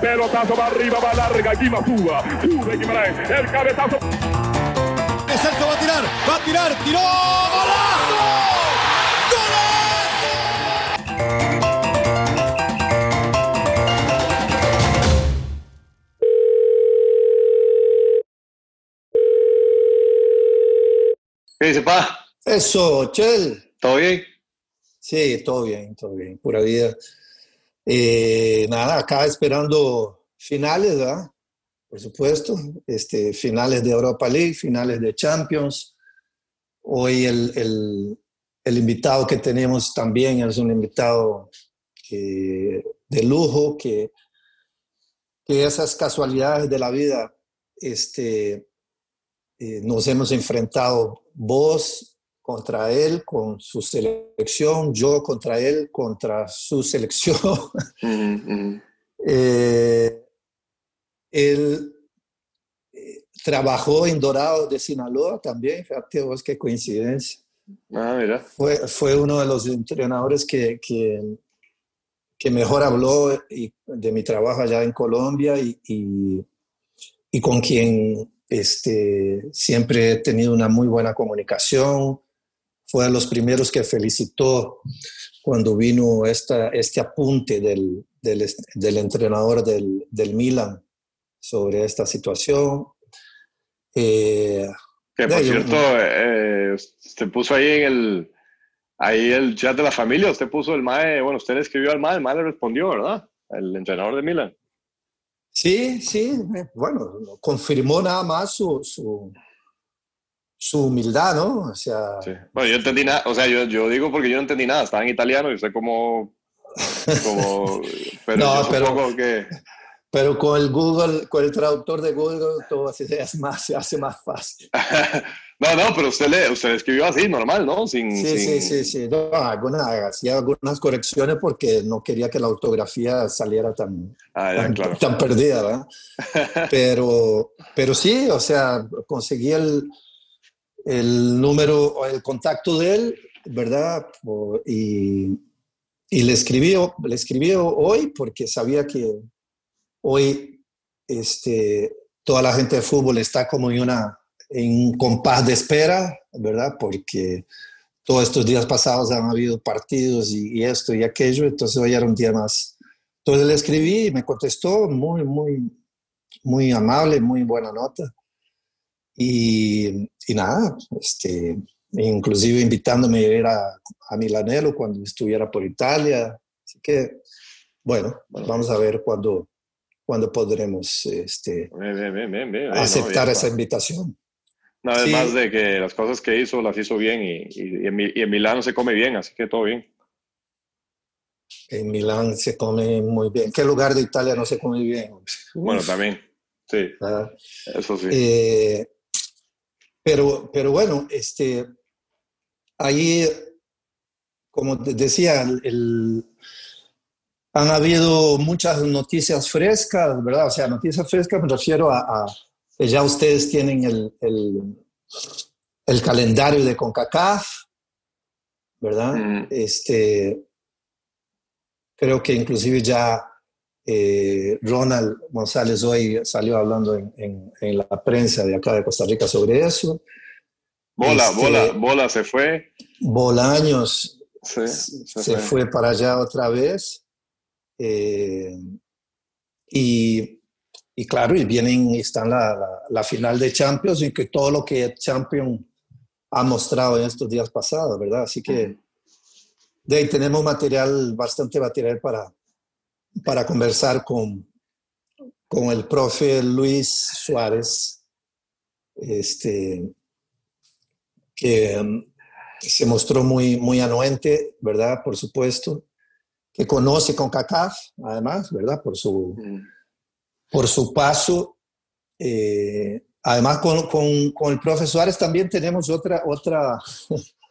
Pelotazo va arriba, va larga, Guima suba. Sube Guimaraes. El cabezazo. Celso va a tirar, va a tirar, tiró. ¡Golazo! ¿Qué dice, pa? Eso, Chel. ¿Todo bien? Sí, todo bien, todo bien, pura vida. Eh, nada, acá esperando finales, ¿verdad? Por supuesto, este, finales de Europa League, finales de Champions. Hoy el, el, el invitado que tenemos también es un invitado que, de lujo, que, que esas casualidades de la vida este, eh, nos hemos enfrentado vos contra él con su selección, yo contra él contra su selección. eh, él eh, trabajó en Dorado de Sinaloa también, fíjate vos qué coincidencia. Ah, mira. Fue, fue uno de los entrenadores que, que, que mejor habló y, de mi trabajo allá en Colombia y, y, y con quien este, siempre he tenido una muy buena comunicación. Fue de los primeros que felicitó cuando vino esta, este apunte del, del, del entrenador del, del, Milan sobre esta situación. Eh, que por cierto, eh, usted puso ahí en el, ahí el chat de la familia, usted puso el MAE, bueno, usted le escribió al MAE, el MAE le respondió, ¿verdad? El entrenador de Milan. Sí, sí, bueno, confirmó nada más su, su, su humildad, ¿no? O sea, sí. Bueno, yo entendí nada, o sea, yo, yo, digo porque yo no entendí nada, estaba en italiano y usted como, como pero no, yo pero, que... pero con el Google, con el traductor de Google, todo se hace más, se hace más fácil. no, no, pero usted le, usted escribió así, normal, ¿no? Sin, sí, sin... sí, sí, sí, no, algunas, hacía algunas correcciones porque no quería que la ortografía saliera tan, ah, ya, tan, claro. tan, perdida, ¿verdad? pero, pero sí, o sea, conseguí el, el número, el contacto de él, ¿verdad? Y, y le, escribí, le escribí hoy porque sabía que hoy este, toda la gente de fútbol está como en, una, en un compás de espera, ¿verdad? Porque todos estos días pasados han habido partidos y, y, esto y aquello, entonces hoy era un día más. Entonces le escribí y me contestó muy, muy, muy amable, muy buena nota. Y, y nada, este, inclusive invitándome a ir a, a Milanelo cuando estuviera por Italia. Así que, bueno, vamos a ver cuándo cuando podremos este, bien, bien, bien, aceptar no, esa invitación. No, además sí. de que las cosas que hizo las hizo bien y, y, y, en, y, en, Milán se come bien, así que todo bien. En Milán se come muy bien. ¿Qué lugar de Italia no se come bien? Bueno, también, sí. ¿verdad? Eso sí. Eh, pero, pero bueno, este, ahí, como decía, el, han habido muchas noticias frescas, ¿verdad? O sea, noticias frescas me refiero a, a que ya ustedes tienen el, el, el, calendario de CONCACAF, ¿verdad? Mm. Este, creo que inclusive ya eh, Ronald González hoy salió hablando en, en, en, la prensa de acá de Costa Rica sobre eso. Bola, este, bola, bola se fue. Bolaños sí, se, se fue. fue para allá otra vez. Eh, y, y, claro, y vienen, están la, la, la, final de Champions y que todo lo que Champions ha mostrado en estos días pasados, ¿verdad? Así que de ahí tenemos material, bastante material para, para conversar con, con el profe Luis Suárez, este, que um, se mostró muy, muy anuente, ¿verdad? Por supuesto que conoce con CACAF, además, ¿verdad? Por su, por su paso. Eh, además, con, con, con, el profesor Suárez también tenemos otra, otra,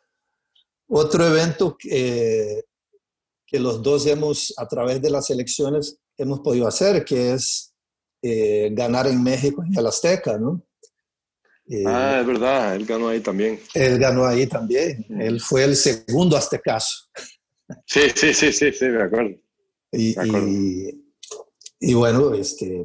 otro evento que, que los dos hemos, a través de las elecciones, hemos podido hacer, que es eh, ganar en México en el Azteca, ¿no? Eh, ah, es verdad, él ganó ahí también. Él ganó ahí también. Mm. Él fue el segundo aztecaso. Sí, sí, sí, sí, sí, me acuerdo. Y, me acuerdo. y, y bueno, este,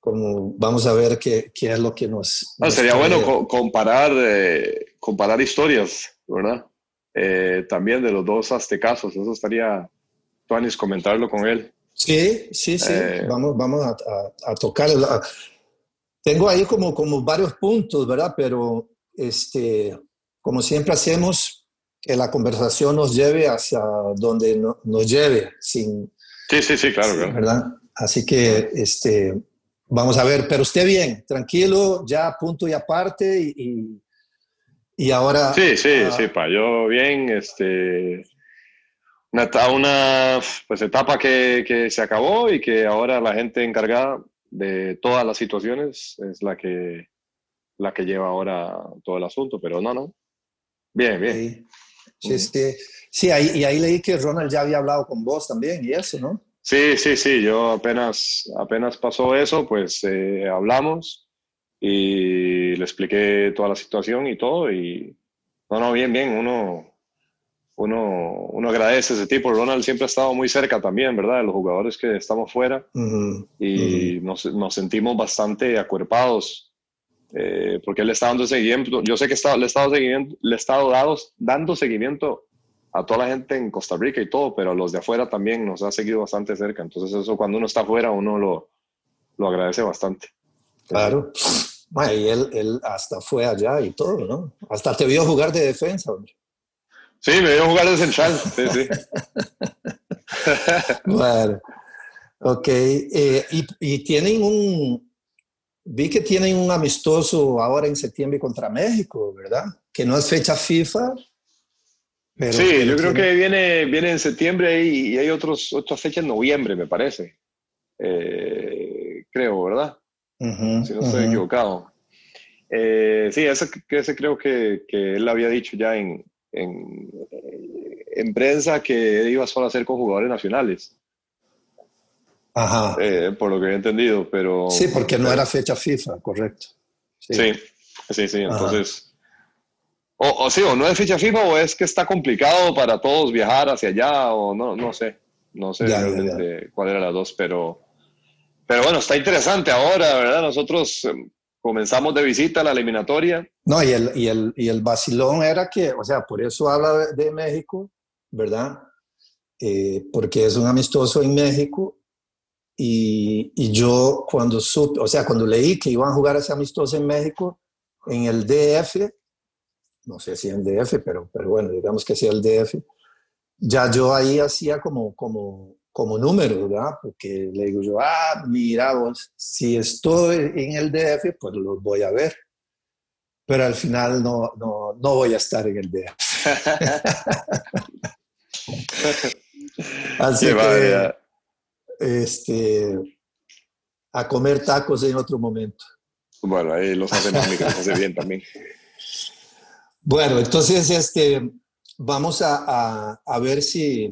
como vamos a ver qué, qué es lo que nos... Ah, nos sería trae. bueno co- comparar, eh, comparar historias, ¿verdad? Eh, también de los dos aztecazos, eso estaría, Tuanis, comentarlo con él. Sí, sí, sí. Eh, vamos vamos a, a, a tocar. la- Tengo ahí como, como varios puntos, ¿verdad? Pero este, como siempre hacemos, que la conversación nos lleve hacia donde no- nos lleve, sin, Sí, sí, sí, claro, claro. ¿verdad? Así que este, vamos a ver, pero usted bien, tranquilo, ya punto y aparte y, y, y ahora... Sí, sí, ah, sí, pa, yo bien, este, una, una pues, etapa que, que se acabó y que ahora la gente encargada de todas las situaciones es la que, la que lleva ahora todo el asunto, pero no, no, bien, bien. Sí, sí, sí. Sí, ahí, y ahí leí que Ronald ya había hablado con vos también y eso, ¿no? Sí, sí, sí, yo apenas, apenas pasó eso, pues eh, hablamos y le expliqué toda la situación y todo y no, no, bien, bien, uno, uno, uno agradece a ese tipo. Ronald siempre ha estado muy cerca también, ¿verdad? De los jugadores que estamos fuera Ujú, y nos, nos sentimos bastante acuerpados eh, porque él le está dando seguimiento. Yo sé que está, le, he estado seguimiento, le he estado dado- dando seguimiento a toda la gente en Costa Rica y todo, pero a los de afuera también nos ha seguido bastante cerca. Entonces eso cuando uno está afuera uno lo, lo agradece bastante. Claro. Bueno, y él, él hasta fue allá y todo, ¿no? Hasta te vio jugar de defensa, hombre. Sí, me dio jugar de central. Sí, sí. Bueno, ok. eh, y, y tienen un, vi que tienen un amistoso ahora en septiembre contra México, ¿verdad? Que no es fecha FIFA. Pero, sí, yo creo tiene- que viene, viene en septiembre y, y hay otros, otras fechas en noviembre, me parece. Eh, creo, ¿verdad? Si no estoy ujú. equivocado. Eh, sí, ese, ese creo que, que él había dicho ya en, en, eh, en prensa que iba solo a hacer con jugadores nacionales, Ajá. eh, por lo que he entendido, pero... Sí, porque no era fecha FIFA, correcto. Sí, sí, sí, Ajá. entonces... O, o sí, o no es fecha FIFA o es que está complicado para todos viajar hacia allá o no, no sé, no sé Ya, ya, realmente cuál era las dos, pero, pero bueno, está interesante ahora, ¿verdad? Nosotros eh, comenzamos de visita a la eliminatoria. No, y el, y, el, y el vacilón era que, o sea, por eso habla de, México, ¿verdad? Eh, porque es un amistoso en México y, y yo cuando supe, o sea, cuando leí que iban a jugar ese amistoso en México, en el DF, no sé si en DF, pero, pero bueno, digamos que sea el DF, ya yo ahí hacía como, como, como número, ¿verdad? Porque le digo yo, ah, mira vos, si estoy en el DF, pues los voy a ver pero al final no, no, no voy a estar en el DF. Así Qué que, barbaridad. este, a comer tacos en otro momento. Bueno, ahí los hace que los hace bien también. Bueno, entonces este, vamos a, a- a ver si,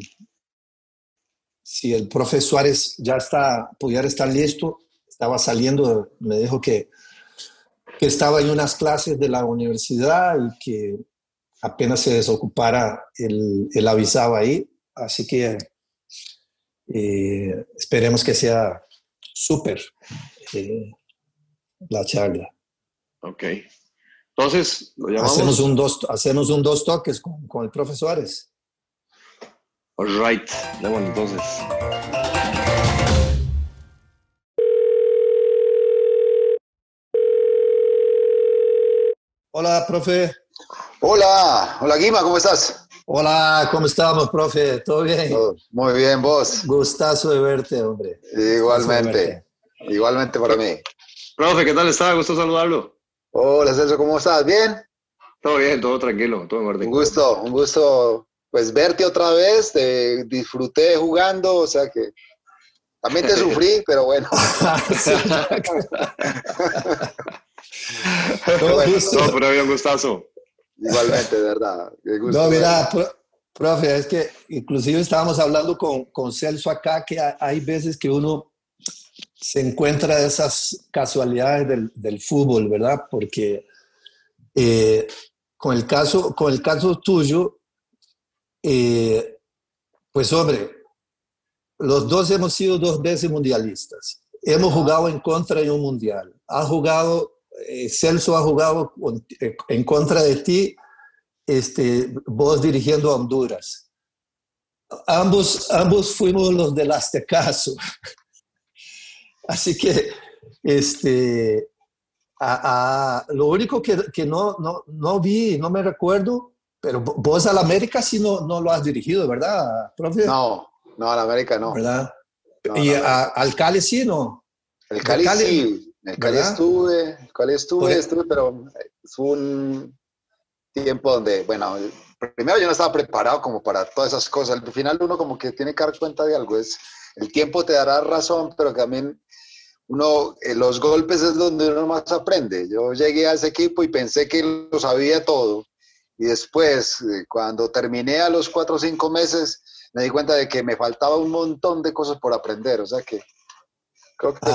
si el profe Suárez ya está, pudiera estar listo. Estaba saliendo, me dijo que, que estaba en unas clases de la universidad y que apenas se desocupara, él, él avisaba ahí. Así que eh, esperemos que sea súper eh, la charla. Ok. Entonces, lo llamamos. Hacemos un dos, hacemos un dos toques con, con el profe Suárez. All right. Démosle entonces. Hola, profe. Hola, hola Guima, ¿cómo estás? Hola, ¿cómo estamos, profe? ¿Todo bien? Todo Muy bien, vos. Gustazo de verte, hombre. Igualmente, verte. igualmente para mí. Profe, ¿qué tal está? Gusto saludarlo. Hola Celso, ¿cómo estás? ¿Bien? Todo bien, todo tranquilo, todo en orden. Un gusto, un gusto pues verte otra vez, te disfruté jugando, o sea que también te sufrí, pero bueno. No, pero había un gustazo. igualmente, de verdad. gusto, No, mira, verdad. profe, es que inclusive estábamos hablando con, con Celso acá que ha- hay veces que uno se encuentra esas casualidades del, del fútbol, ¿verdad? Porque eh, con, el caso, con el caso tuyo, eh, pues hombre, los dos hemos sido dos veces mundialistas. Hemos jugado en contra en un mundial. Ha jugado, eh, Celso ha jugado eh, en contra de ti, este, vos dirigiendo a Honduras. Ambos, ambos fuimos los del Aztecaso. Así que este, lo único que, que no, no, no, vi, no me recuerdo, pero vos al América sí no, no lo has dirigido, ¿verdad, profe? No, no, al América no. ¿Verdad? y al Cali sí, ¿no? El Cali, sí, el Cali estuve, el Cali estuve, estuve, pero fue un tiempo donde, bueno, primero yo no estaba preparado como para todas esas cosas. Al final uno como que tiene que dar cuenta de algo. Es, el tiempo te dará razón, pero también uno, eh, los golpes es donde uno más aprende. Yo llegué a ese equipo y pensé que lo sabía todo. Y después, eh, cuando terminé a los cuatro o cinco meses, me di cuenta de que me faltaba un montón de cosas por aprender. O sea que creo que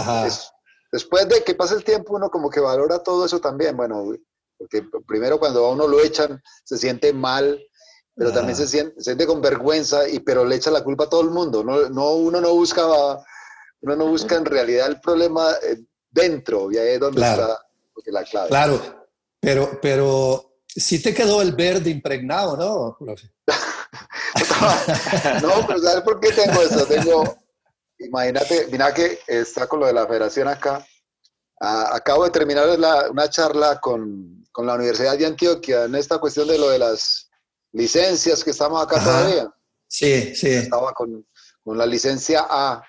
después de que pase el tiempo, uno como que valora todo eso también. Bueno, porque primero cuando a uno lo echan, se siente mal, pero también se siente, se siente, con vergüenza, y, pero le echa la culpa a todo el mundo. No, no, uno no busca uno no busca en realidad el problema eh, dentro, y ahí es donde está la clave. Claro, pero, pero sí te quedó el verde impregnado, ¿no, profe? no, pero ¿sabes por qué tengo eso? Tengo, imagínate, mira que está con lo de la federación acá. acabo de terminar una charla con, con, la Universidad de Antioquia en esta cuestión de lo de las licencias que estamos acá todavía. Sí, sí. Estaba con, con la licencia A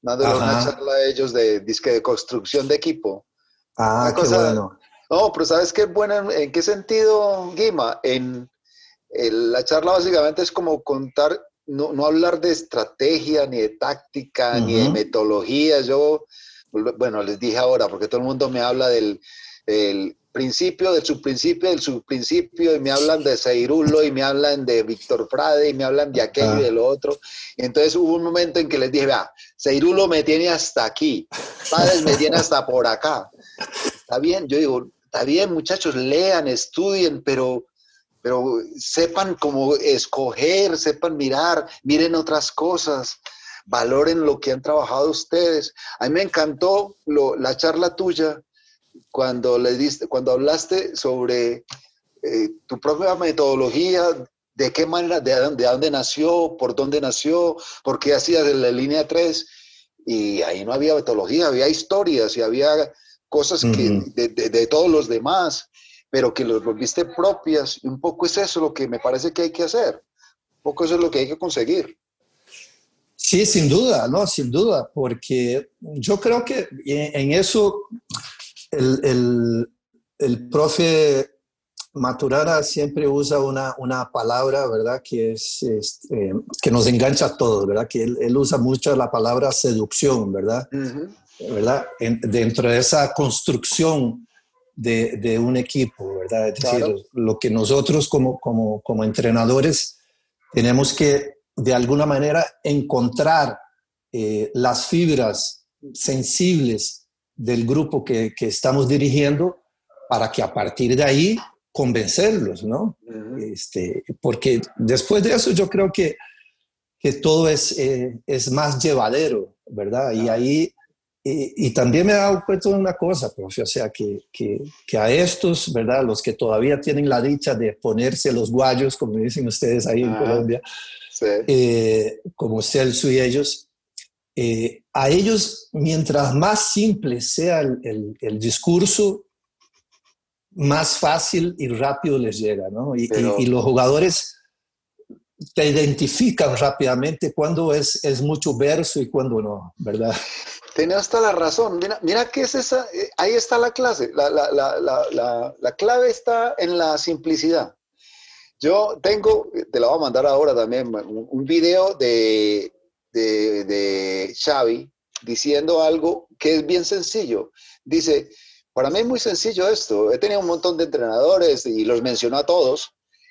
dándole una charla a ellos de disque de construcción de equipo. Ah, qué bueno. No, pero ¿sabes qué bueno? ¿En qué sentido, Guima? En, la charla básicamente es como contar, no, no, hablar de estrategia, ni de táctica, ni de metodología. Yo, bueno, les dije ahora, porque todo el mundo me habla del, del principio, del subprincipio, del subprincipio, y me hablan de Seirulo, y me hablan de Víctor Frade, y me hablan de aquello y de lo otro. Y entonces hubo un momento en que les dije, vea, Seirulo me tiene hasta aquí, Frade me tiene hasta por acá. Está bien, yo digo, está bien, muchachos, lean, estudien, pero, pero sepan cómo escoger, sepan mirar, miren otras cosas valoren lo que han trabajado ustedes. A mí me encantó la charla tuya cuando, le diste, cuando hablaste sobre eh, tu propia metodología, de qué manera, de, dónde nació, por dónde nació, por qué hacías la línea 3, y ahí no había metodología, había historias y había cosas que, de, todos los demás, pero que los volviste propias, y un poco es eso lo que me parece que hay que hacer, un poco eso es lo que hay que conseguir. Sí, sin duda, no, sin duda, porque yo creo que en eso el, el, profe Maturana siempre usa una, una palabra, ¿verdad? Que, es, este, que nos engancha a todos, ¿verdad? Que él, usa mucho la palabra seducción, ¿verdad? ¿Verdad? dentro de esa construcción de, de un equipo, ¿verdad? Es decir, lo que nosotros como, como, como entrenadores tenemos que, de alguna manera, encontrar eh, las fibras sensibles del grupo que, que, estamos dirigiendo para que a partir de ahí convencerlos, ¿no? este, porque después de eso yo creo que, que todo es, eh, es más llevadero, ¿verdad? Y ahí, y, también me he dado cuenta de una cosa, profe, o sea, que, que, que, a estos, ¿verdad? Los que todavía tienen la dicha de ponerse los guayos, como dicen ustedes ahí en Colombia, eh, como Celso y ellos, eh, a ellos, mientras más simple sea el, discurso, más fácil y rápido les llega, ¿no? Y, los jugadores te identifican rápidamente cuando es, es mucho verso y cuando no, ¿verdad? Tienes hasta la razón. Mira, mira qué es esa. Eh, ahí está la clase. La, la, clave está en la simplicidad. Yo tengo, te lo voy a mandar ahora también, un video de de, Xavi diciendo algo que es bien sencillo. Dice, para mí es muy sencillo esto. He tenido un montón de entrenadores y los mencionó a todos.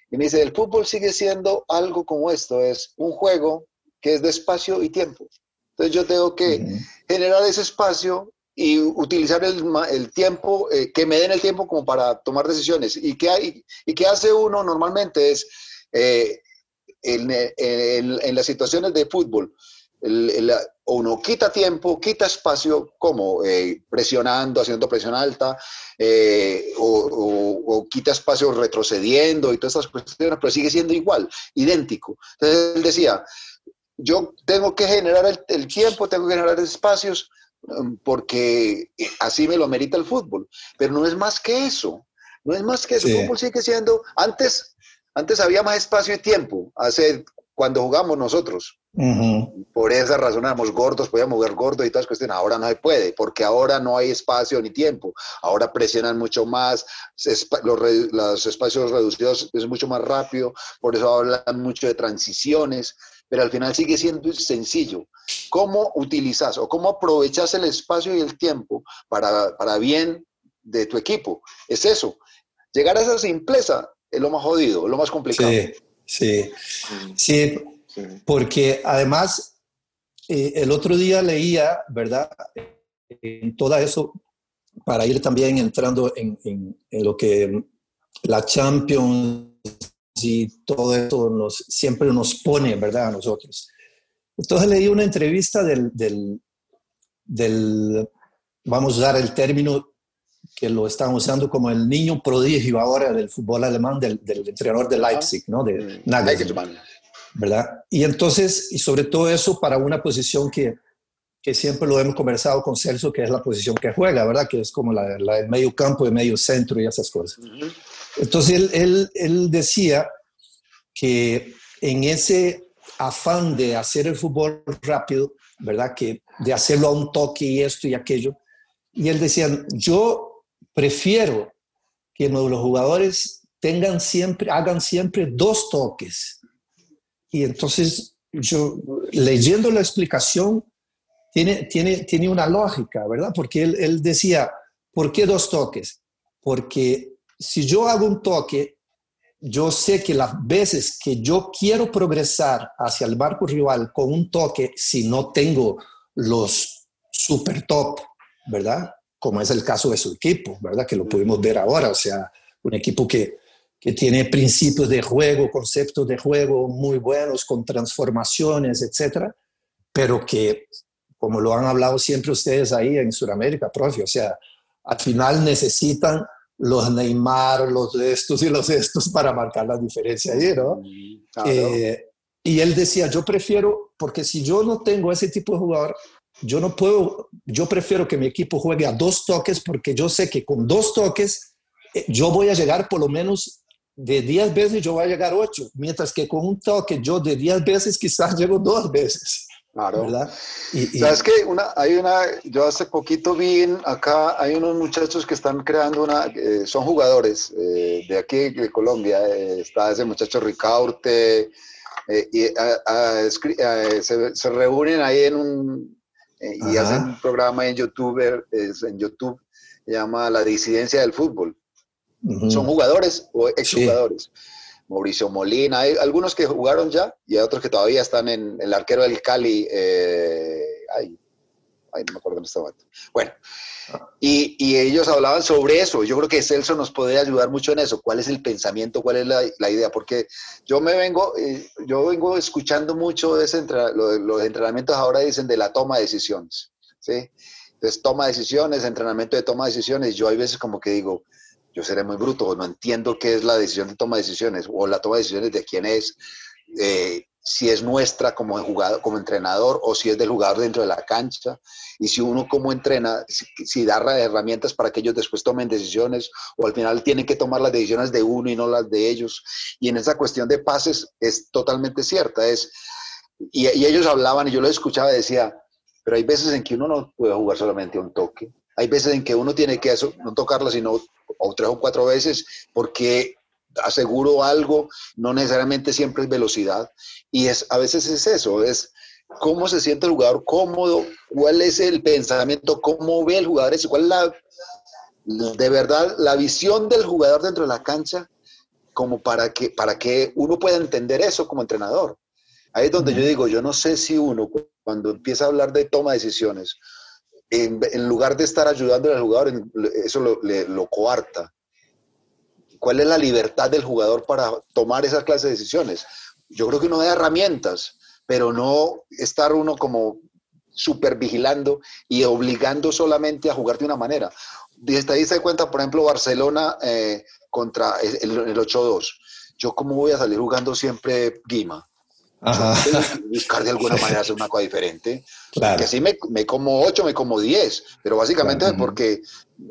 Y me dice, el fútbol sigue siendo algo como esto, es un juego que es de espacio y tiempo. Entonces yo tengo que generar ese espacio y utilizar el, tiempo, eh, que me den el tiempo como para tomar decisiones. ¿Y qué, hay, y qué hace uno normalmente? Es eh, en, en, las situaciones de fútbol, uno quita tiempo, quita espacio, como eh, presionando, haciendo presión alta, eh, o, quita espacio retrocediendo y todas esas cuestiones, pero sigue siendo igual, idéntico. Entonces él decía, yo tengo que generar el, el tiempo, tengo que generar espacios, um, porque así me lo amerita el fútbol, pero no es más que eso. No es más que eso. El fútbol sigue siendo. Antes, antes había más espacio y tiempo. Hace cuando jugamos nosotros. Por esa razón éramos gordos, podíamos jugar gordos y todas cuestiones. Ahora no se puede, porque ahora no hay espacio ni tiempo. Ahora presionan mucho más, los, espacios reducidos es mucho más rápido, por eso hablan mucho de transiciones, pero al final sigue siendo sencillo. ¿Cómo utilizas o cómo aprovechas el espacio y el tiempo para, para bien de tu equipo? Es eso. Llegar a esa simpleza es lo más jodido, lo más complicado. Sí, sí, porque además eh, el otro día leía, ¿verdad? En todo eso, para ir también entrando en, lo que la Champions y todo esto nos, siempre nos pone, ¿verdad? A nosotros. Entonces leí una entrevista del, del, del vamos a usar el término que lo están usando como el niño prodigio ahora del fútbol alemán, del, entrenador de Leipzig, ¿no? De mm, Nagelsmann. ¿Verdad? Y entonces, y sobre todo eso para una posición que, que siempre lo hemos conversado con Celso, que es la posición que juega, ¿verdad? Que es como la, la del medio campo, de medio centro y esas cosas. Entonces, él, él, decía que en ese afán de hacer el fútbol rápido, ¿verdad? Que de hacerlo a un toque y esto y aquello. Y él decía, yo prefiero que los jugadores tengan siempre, hagan siempre dos toques. Y entonces yo, leyendo la explicación, tiene, tiene, tiene una lógica, ¿verdad? Porque él decía, ¿por qué dos toques? Porque si yo hago un toque, yo sé que las veces que yo quiero progresar hacia el barco rival con un toque, si no tengo los super top, ¿verdad? como es el caso de su equipo, ¿verdad? Que lo pudimos ver ahora, o sea, un equipo que, que tiene principios de juego, conceptos de juego muy buenos, con transformaciones, etcétera, pero que, como lo han hablado siempre ustedes ahí en Sudamérica, profe, o sea, al final necesitan los Neymar, los estos y los estos para marcar la diferencia ahí, ¿no? Eh, y él decía, yo prefiero, porque si yo no tengo ese tipo de jugador, yo no puedo, yo prefiero que mi equipo juegue a dos toques porque yo sé que con dos toques eh, yo voy a llegar por lo menos de 10 veces yo voy a llegar 8, mientras que con un toque yo de 10 veces quizás llego dos veces. Claro. ¿verdad? Y, ¿Sabes que una, hay una, yo hace poquito vi acá, hay unos muchachos que están creando una, eh, son jugadores eh, de aquí, de Colombia, está ese muchacho Ricaurte, y se, se, reúnen ahí en un, eh, y hacen un programa en YouTube, en YouTube, se llama La disidencia del fútbol. Son jugadores o exjugadores. Mauricio Molina, hay algunos que jugaron ya y hay otros que todavía están en el arquero del Cali. Eh, ay, no me acuerdo en este momento. Bueno, y, ellos hablaban sobre eso. Yo creo que Celso nos puede ayudar mucho en eso. ¿Cuál es el pensamiento? ¿Cuál es la, idea? Porque yo me vengo, eh, yo vengo escuchando mucho de ese los entrenamientos ahora dicen de la toma de decisiones. ¿sí? Entonces, toma decisiones, entrenamiento de toma de decisiones. Yo hay veces como que digo, yo seré muy bruto, no entiendo qué es la decisión de toma de decisiones o la toma de decisiones de quién es. Eh, si es nuestra como, jugador, como entrenador o si es del jugador dentro de la cancha. Y si uno como entrena, si, da herramientas para que ellos después tomen decisiones o al final tienen que tomar las decisiones de uno y no las de ellos. Y en esa cuestión de pases es totalmente cierta. Es, y, ellos hablaban y yo lo escuchaba y decía, pero hay veces en que uno no puede jugar solamente un toque. Hay veces en que uno tiene que eso, no tocarla sino o tres o cuatro veces porque aseguro algo, no necesariamente siempre es velocidad. Y es, a veces es eso, es cómo se siente el jugador cómodo, cuál es el pensamiento, cómo ve el jugador, cuál es la, de verdad, la visión del jugador dentro de la cancha, como para que, para que uno pueda entender eso como entrenador. Ahí es donde yo digo, yo no sé si uno cuando empieza a hablar de toma de decisiones, en, lugar de estar ayudando al jugador, eso lo, coarta ¿Cuál es la libertad del jugador para tomar esa clase de decisiones? Yo creo que uno da herramientas, pero no estar uno como super vigilando y obligando solamente a jugar de una manera. Desde ahí se cuenta, por ejemplo, Barcelona eh, contra el, el 8-2. Yo cómo voy a salir jugando siempre Guima. Buscar de alguna manera hacer una cosa diferente. Claro. Que sí me, me, como 8, me como 10, pero básicamente porque,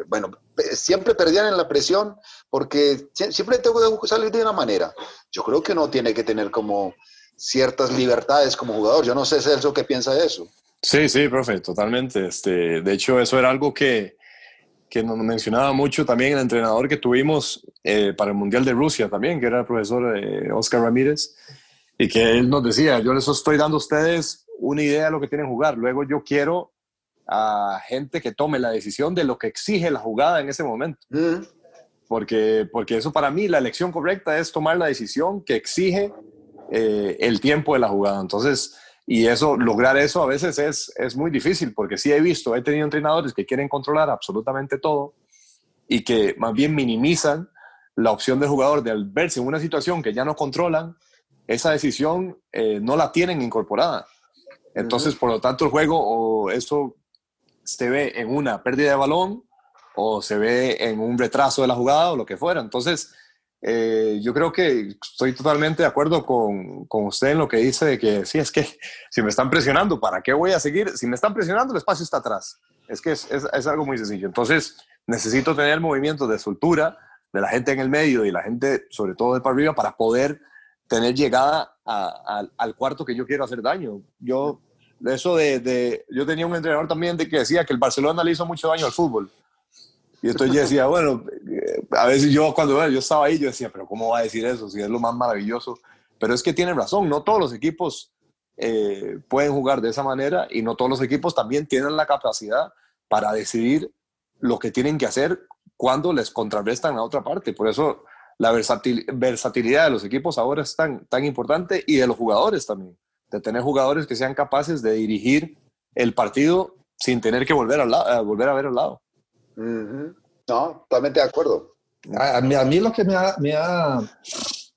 bueno, siempre perdían en la presión porque siempre tengo que salir de una manera. Yo creo que uno tiene que tener como ciertas libertades como jugador. Yo no sé, Celso, qué piensa de eso. Sí, sí, profe, totalmente. Este, de hecho, eso era algo que, que nos mencionaba mucho también el entrenador que tuvimos eh, para el Mundial de Rusia también, que era el profesor eh, Oscar Ramírez, y que él nos decía, yo les estoy dando a ustedes una idea de lo que tienen que jugar, luego yo quiero a gente que tome la decisión de lo que exige la jugada en ese momento. Mm. Porque, porque eso para mí, la elección correcta es tomar la decisión que exige eh, el tiempo de la jugada. Entonces, y eso, lograr eso a veces es, es muy difícil, porque sí he visto, he tenido entrenadores que quieren controlar absolutamente todo y que más bien minimizan la opción del jugador de al verse en una situación que ya no controlan, esa decisión eh, no la tienen incorporada. Entonces, por lo tanto, el juego o eso se ve en una pérdida de balón o se ve en un retraso de la jugada o lo que fuera. Entonces, eh, yo creo que estoy totalmente de acuerdo con, con, usted en lo que dice de que sí, es que si me están presionando, ¿para qué voy a seguir? Si me están presionando, el espacio está atrás. Es que es, es, es algo muy sencillo. Entonces, necesito tener movimientos de soltura de la gente en el medio y la gente, sobre todo de para arriba, para poder tener llegada al cuarto que yo quiero hacer daño. Yo, eso de, yo tenía un entrenador también de que decía que el Barcelona le hizo mucho daño al fútbol. Y entonces yo decía, bueno, eh, a veces yo cuando yo estaba ahí, yo decía, pero ¿cómo va a decir eso? Si es lo más maravilloso. Pero es que tiene razón, no todos los equipos eh, pueden jugar de esa manera y no todos los equipos también tienen la capacidad para decidir lo que tienen que hacer cuando les contrarrestan a otra parte. Por eso la versatilidad de los equipos ahora es tan, tan importante y de los jugadores también, de tener jugadores que sean capaces de dirigir el partido sin tener que volver, al volver a ver al lado. No, totalmente de acuerdo. A, mí, lo que me ha, me, ha,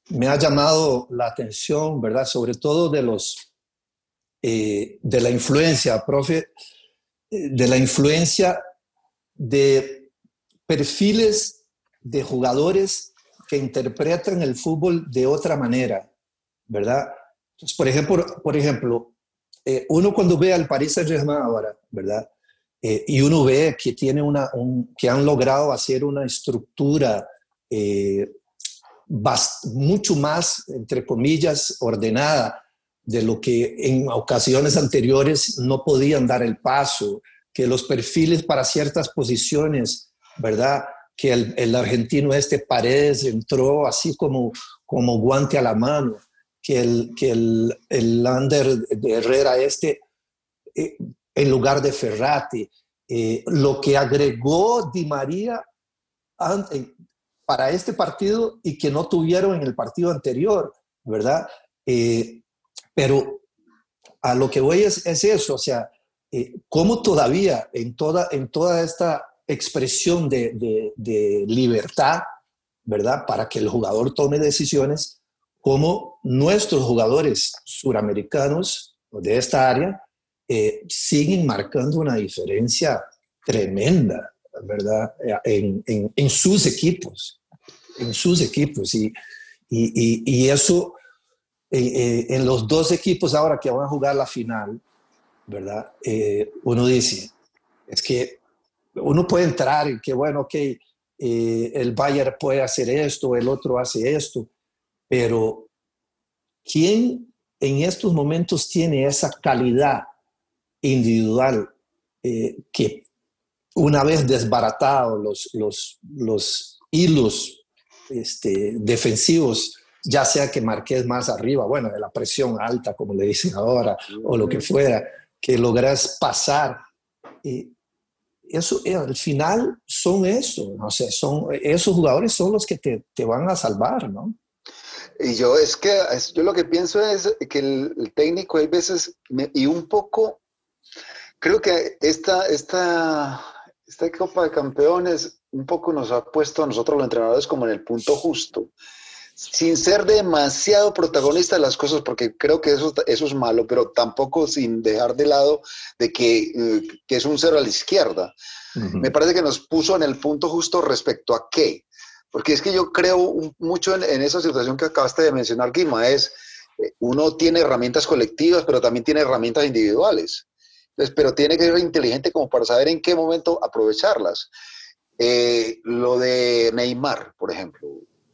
me ha, llamado la atención, ¿verdad? Sobre todo de los, eh, de la influencia, profe, eh, de la influencia de perfiles de jugadores que interpretan el fútbol de otra manera, ¿verdad? Entonces, por ejemplo, por ejemplo eh, uno cuando ve al Paris Saint-Germain ahora, ¿verdad? Eh, y uno ve que, tiene una, que han logrado hacer una estructura eh, mucho más, entre comillas, ordenada de lo que en ocasiones anteriores no podían dar el paso, que los perfiles para ciertas posiciones, ¿verdad? Que el, el argentino este Paredes entró así como, como guante a la mano, que el, que el, el Lander de Herrera este eh, en lugar de Ferrati. Eh, lo que agregó Di María eh, para este partido y que no tuvieron en el partido anterior, ¿verdad? Eh, pero a lo que voy es, eso, o sea, cómo todavía en toda, en toda esta expresión de, de libertad, ¿verdad? Para que el jugador tome decisiones, como nuestros jugadores suramericanos de esta área eh, siguen marcando una diferencia tremenda, ¿verdad? En, en, sus equipos, en sus equipos. Y, y, y, eso, eh, eh, en los dos equipos ahora que van a jugar la final, ¿verdad? uno dice, es que uno puede entrar y que, bueno, que el Bayern puede hacer esto, el otro hace esto, pero ¿quién en estos momentos tiene esa calidad individual eh, que una vez desbaratados los, los, los hilos este, defensivos, ya sea que marques más arriba, bueno, de la presión alta, como le dicen ahora, o lo que fuera, que logras pasar. y eso, eh, al final son eso, ¿no? sé son, esos jugadores son los que te, te, van a salvar, ¿no? Y yo es que, yo lo que pienso es que el, técnico hay veces, y un poco Creo que esta, esta, esta Copa de Campeones un poco nos ha puesto a nosotros los entrenadores como en el punto justo, sin ser demasiado protagonista de las cosas, porque creo que eso, eso es malo, pero tampoco sin dejar de lado de que, eh, que es un cero a la izquierda. Me parece que nos puso en el punto justo respecto a qué. Porque es que yo creo mucho en, en esa situación que acabaste de mencionar, Guima, es eh, uno tiene herramientas colectivas, pero también tiene herramientas individuales. Entonces, pero tiene que ser inteligente como para saber en qué momento aprovecharlas. Eh, lo de Neymar, por ejemplo,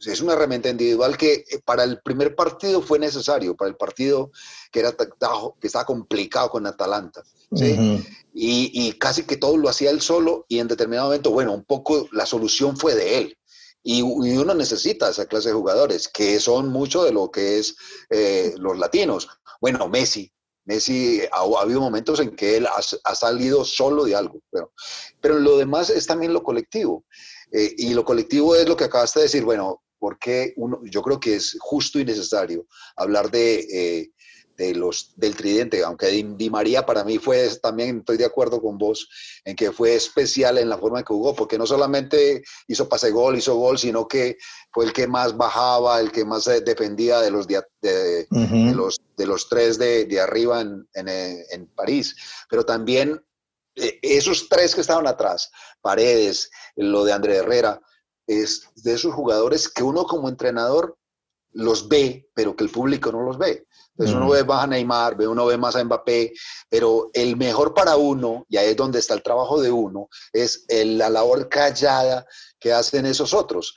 es una herramienta individual que eh, para el primer partido fue necesario, para el partido que, era, que estaba complicado con Atalanta. y, y, casi que todo lo hacía él solo y en determinado momento, bueno, un poco la solución fue de él. Y, uno necesita esa clase de jugadores, que son mucho de lo que es eh, los latinos. Bueno, Messi. Messi, ha, habido momentos en que él ha, salido solo de algo, pero, pero lo demás es también lo colectivo. Eh, y lo colectivo es lo que acabaste de decir, bueno, porque uno, yo creo que es justo y necesario hablar de, eh, de los, del tridente, aunque Di, María para mí fue, también estoy de acuerdo con vos, en que fue especial en la forma en que jugó, porque no solamente hizo pase gol, hizo gol, sino que fue el que más bajaba, el que más defendía de los, de, de, los, de los tres de, de arriba en, en, en, París, pero también eh, esos tres que estaban atrás, Paredes, lo de André Herrera, es de esos jugadores que uno como entrenador los ve, pero que el público no los ve. Entonces uno mm. ve más a Neymar, ve, uno ve más a Mbappé, pero el mejor para uno, y ahí es donde está el trabajo de uno, es la labor callada que hacen esos otros,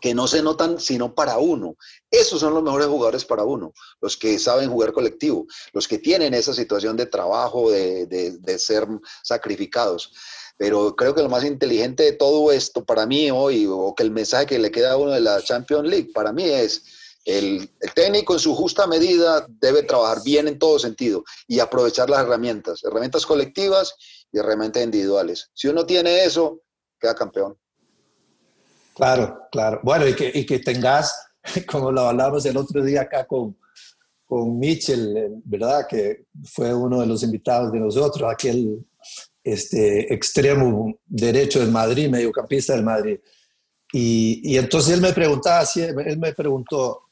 que no se notan sino para uno. Esos son los mejores jugadores para uno, los que saben jugar colectivo, los que tienen esa situación de trabajo, de, de ser sacrificados. Pero creo que lo más inteligente de todo esto para mí hoy, o que el mensaje que le queda a uno de la Champions League, para mí es el, técnico en su justa medida debe trabajar bien en todo sentido y aprovechar las herramientas, herramientas colectivas y herramientas individuales. Si uno tiene eso, queda campeón. Claro, claro. Bueno, y que, y que tengas, como lo hablamos el otro día acá con, con Mitchell, ¿verdad? Que fue uno de los invitados de nosotros, aquel este, extremo derecho del Madrid, mediocampista del Madrid. Y, y, entonces él me preguntaba, él me preguntó,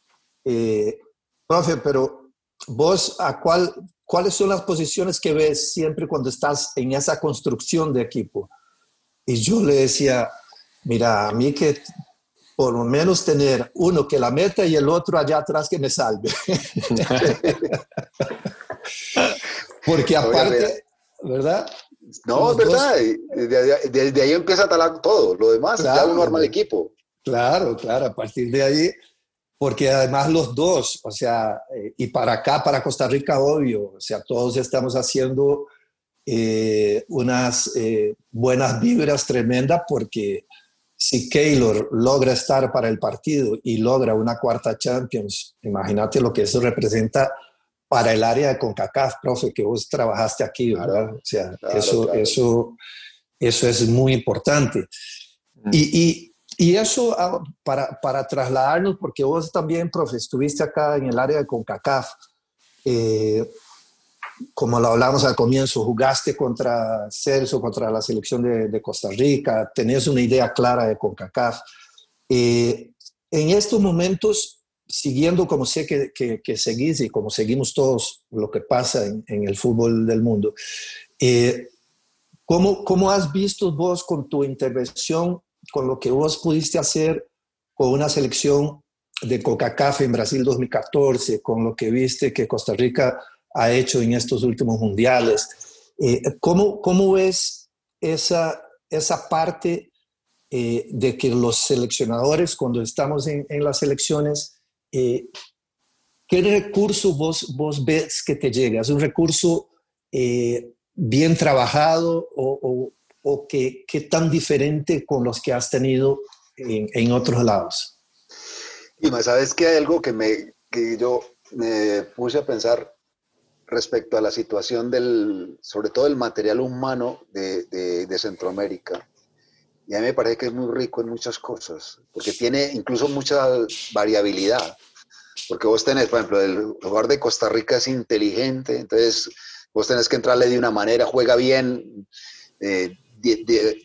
eh, profe, pero vos, ¿a cuál, ¿cuáles son las posiciones que ves siempre cuando estás en esa construcción de equipo? Y yo le decía, mira, a mí que por lo menos tener uno que la meta y el otro allá atrás que me salve. Porque aparte, ¿verdad? No, es verdad. Desde, ahí empieza a talar todo. Lo demás ya uno arma el equipo. Claro, claro. A partir de ahí porque además los dos, o sea, eh, y para acá, para Costa Rica, obvio, o sea, todos estamos haciendo eh, unas eh, buenas vibras tremendas porque si Keylor logra estar para el partido y logra una cuarta Champions, imagínate lo que eso representa para el área de CONCACAF, profe, que vos trabajaste aquí, ¿verdad? o sea, eso, Eso, eso es muy importante. Mm. Y, y y eso ah, para, para, trasladarnos, porque vos también, profe, estuviste acá en el área de CONCACAF, eh, como lo hablamos al comienzo, jugaste contra Celso, contra la selección de, de Costa Rica, tenés una idea clara de CONCACAF. Eh, en estos momentos, siguiendo como sé que, que, seguís y como seguimos todos lo que pasa en, en el fútbol del mundo, eh, ¿cómo, ¿cómo has visto vos con tu intervención con lo que vos pudiste hacer con una selección de Coca-Cola en Brasil 2014, con lo que viste que Costa Rica ha hecho en estos últimos mundiales. Eh, ¿cómo, ¿cómo, ves esa, esa parte eh, de que los seleccionadores, cuando estamos en, en las elecciones, eh, qué recurso vos, vos ves que te llega? ¿Es un recurso bien trabajado o, o qué, qué tan diferente con los que has tenido en, en otros lados? Y más, sabes que hay algo que, me, que yo me puse a pensar respecto a la situación del, sobre todo el material humano de, de, Centroamérica. Y a mí me parece que es muy rico en muchas cosas, porque tiene incluso mucha variabilidad. Porque vos tenés, por ejemplo, el jugador de Costa Rica es inteligente, entonces vos tenés que entrarle de una manera, juega bien, eh,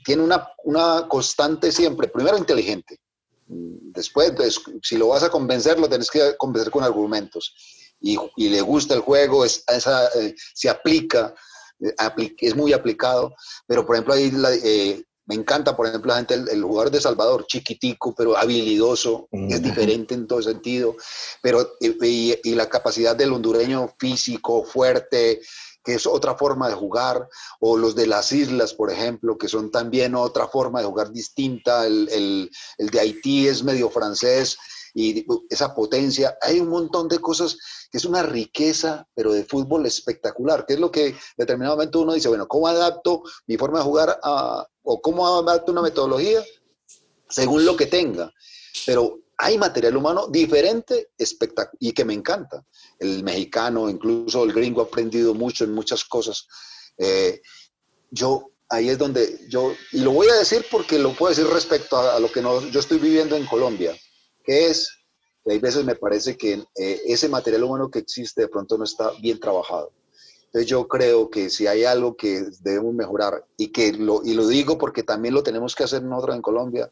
tiene una, una, constante siempre, primero inteligente, Después, si lo vas a convencer, lo tenés que convencer con argumentos. Y, le gusta el juego, es, esa, eh, se aplica, eh, es muy aplicado. Pero, por ejemplo, ahí eh, me encanta, por ejemplo, la gente, el, jugador de Salvador, chiquitico, pero habilidoso, es diferente en todo sentido. Pero, y, y la capacidad del hondureño físico, fuerte, que es otra forma de jugar, o los de las islas, por ejemplo, que son también otra forma de jugar distinta, el, de Haití es medio francés y esa potencia, hay un montón de cosas que es una riqueza, pero de fútbol espectacular, que es lo que en determinado momento uno dice, bueno, ¿cómo adapto mi forma de jugar a, o cómo adapto una metodología según lo que tenga? Pero hay material humano diferente y que me encanta. El mexicano, incluso el gringo ha aprendido mucho en muchas cosas. Eh, yo, ahí es donde yo, y lo voy a decir porque lo puedo decir respecto a, lo que no, yo estoy viviendo en Colombia, que es, que hay veces me parece que eh, ese material humano que existe de pronto no está bien trabajado. Entonces yo creo que si hay algo que debemos mejorar y que lo, y lo digo porque también lo tenemos que hacer nosotros en Colombia,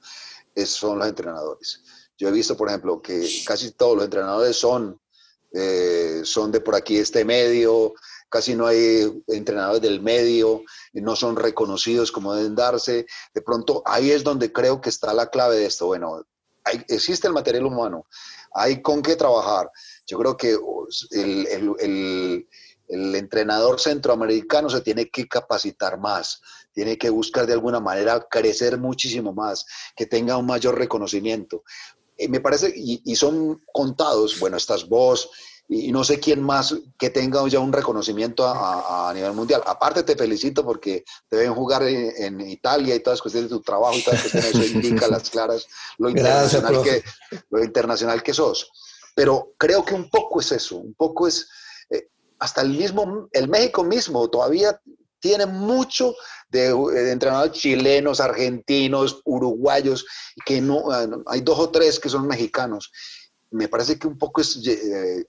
es, son los entrenadores yo he visto, por ejemplo, que casi todos los entrenadores son, eh, son de por aquí este medio, casi no hay entrenadores del medio, no son reconocidos como deben darse. De pronto ahí es donde creo que está la clave de esto. Bueno, existe el material humano, hay con qué trabajar. Yo creo que el, el, entrenador centroamericano se tiene que capacitar más, tiene que buscar de alguna manera crecer muchísimo más, que tenga un mayor reconocimiento. Eh, me parece, y, son contados, bueno, estás vos, y, no sé quién más que tenga ya un reconocimiento a, nivel mundial. Aparte te felicito porque te ven jugar en, Italia y todas las cuestiones de tu trabajo y todas las cuestiones, eso indica las claras lo internacional, que, lo internacional que sos. Pero creo que un poco es eso, un poco es, eh, hasta el mismo, el México mismo todavía tiene mucho de, entrenadores chilenos, argentinos, uruguayos, que no, ah, hay dos o tres que son mexicanos. Me parece que un poco es eh,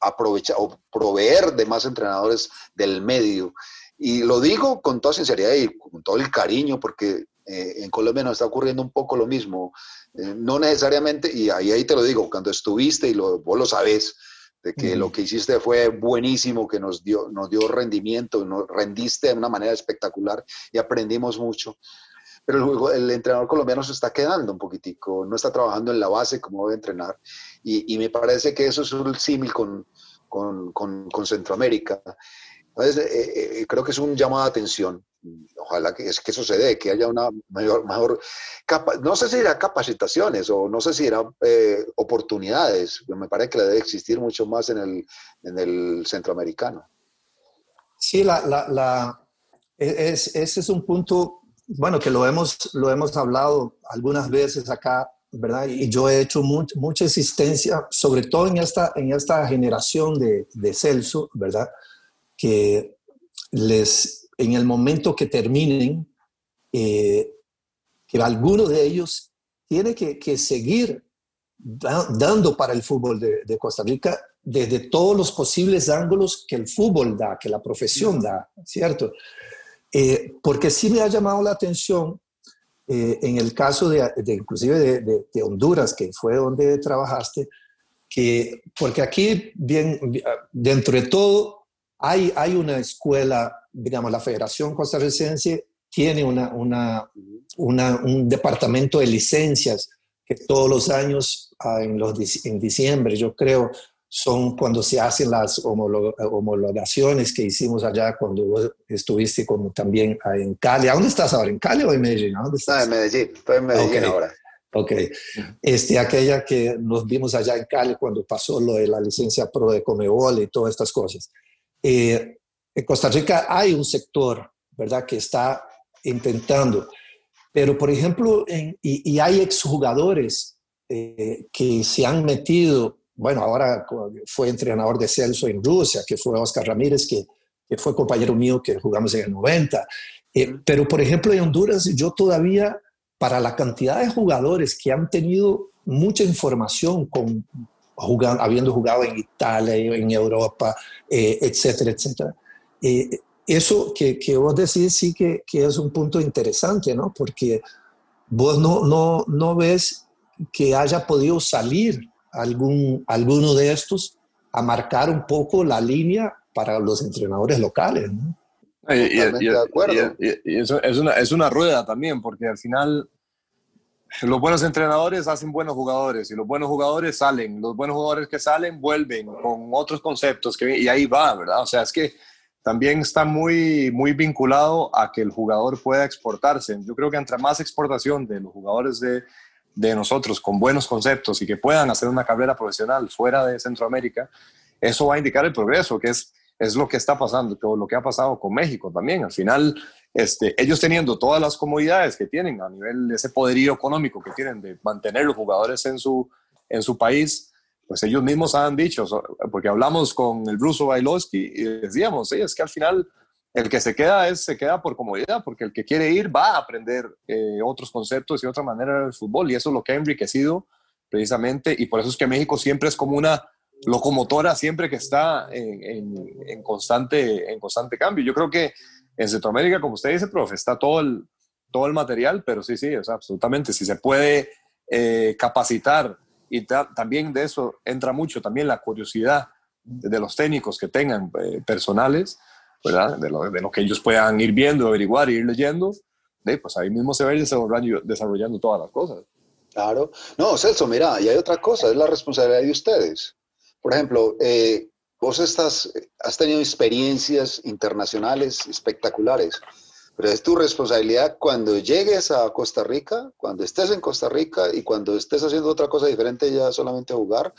aprovechar o proveer de más entrenadores del medio. Y lo digo con toda sinceridad y con todo el cariño, porque eh, en Colombia nos está ocurriendo un poco lo mismo. Eh, no necesariamente, y ahí, ahí te lo digo, cuando estuviste y lo, vos lo sabés, de que lo que hiciste fue buenísimo, que nos dio, nos dio rendimiento, nos rendiste de una manera espectacular y aprendimos mucho. Pero el, entrenador colombiano se está quedando un poquitico, no está trabajando en la base como debe entrenar. Y, y me parece que eso es un símil con, con, con, Centroamérica. Entonces, eh, eh, creo que es un llamado de atención ojalá que, es que eso que haya una mayor, mejor, no sé si era capacitaciones o no sé si era eh, oportunidades, me parece que debe existir mucho más en el, en el centroamericano. Sí, la, la, e, es, ese es un punto, bueno, que lo hemos, lo hemos hablado algunas veces acá, ¿verdad? Y yo he hecho mucha existencia, sobre todo en esta, en esta generación de, de Celso, ¿verdad? Que les en el momento que terminen, eh, que alguno de ellos tiene que, seguir dando para el fútbol de, Costa Rica desde todos los posibles ángulos que el fútbol da, que la profesión da, ¿cierto? Eh, porque sí me ha llamado la atención eh, en el caso de, inclusive de, Honduras, que fue donde trabajaste, que porque aquí, bien, dentro de todo, hay, hay una escuela digamos, la Federación Costarricense tiene una, una, un departamento de licencias que todos los años, ah, en, los, en diciembre, yo creo, son cuando se hacen las homologaciones que hicimos allá cuando vos estuviste como también en Cali. ¿A dónde estás ahora? ¿En Cali o en Medellín? ¿A dónde estás? en Medellín. Estoy en Medellín ahora. Ok. Este, aquella que nos vimos allá en Cali cuando pasó lo de la licencia pro de Comebol y todas estas cosas. Eh, en Costa Rica hay un sector, ¿verdad?, que está intentando. Pero, por ejemplo, y, hay exjugadores eh, que se han metido, bueno, ahora fue entrenador de Celso en Rusia, que fue Oscar Ramírez, que, fue compañero mío que jugamos en el 90. Eh, pero, por ejemplo, en Honduras, yo todavía, para la cantidad de jugadores que han tenido mucha información con, jugando, habiendo jugado en Italia, en Europa, eh, etcétera, etcétera, eh, eso que, que, vos decís sí que, que, es un punto interesante, ¿no? Porque vos no, no, no ves que haya podido salir algún, alguno de estos a marcar un poco la línea para los entrenadores locales. ¿no? Y, eso es una, es una rueda también, porque al final los buenos entrenadores hacen buenos jugadores y los buenos jugadores salen. Los buenos jugadores que salen vuelven con otros conceptos que, y ahí va, ¿verdad? O sea, es que también está muy, muy vinculado a que el jugador pueda exportarse. Yo creo que entre más exportación de los jugadores de, de nosotros con buenos conceptos y que puedan hacer una carrera profesional fuera de Centroamérica, eso va a indicar el progreso, que es, es lo que está pasando, todo lo que ha pasado con México también. Al final, este, ellos teniendo todas las comodidades que tienen a nivel de ese poderío económico que tienen de mantener los jugadores en su, en su país, pues ellos mismos han dicho, porque hablamos con el ruso Bailovsky y decíamos, sí, es que al final el que se queda es, se queda por comodidad, porque el que quiere ir va a aprender eh, otros conceptos y otra manera del fútbol, y eso es lo que ha enriquecido precisamente, y por eso es que México siempre es como una locomotora, siempre que está en, en, constante, en constante cambio. Yo creo que en Centroamérica, como usted dice, profe, está todo el, todo el material, pero sí, sí, o sea, absolutamente, si se puede eh, capacitar y también de eso entra mucho también la curiosidad de los técnicos que tengan eh, personales, ¿verdad? De lo, de lo, que ellos puedan ir viendo, averiguar, ir leyendo, pues ahí mismo se va a ir desarrollando, desarrollando todas las cosas. Claro. No, Celso, mira, y hay otra cosa, es la responsabilidad de ustedes. Por ejemplo, eh, vos estás, has tenido experiencias internacionales espectaculares, pero es tu responsabilidad cuando llegues a Costa Rica, cuando estés en Costa Rica y cuando estés haciendo otra cosa diferente ya solamente jugar,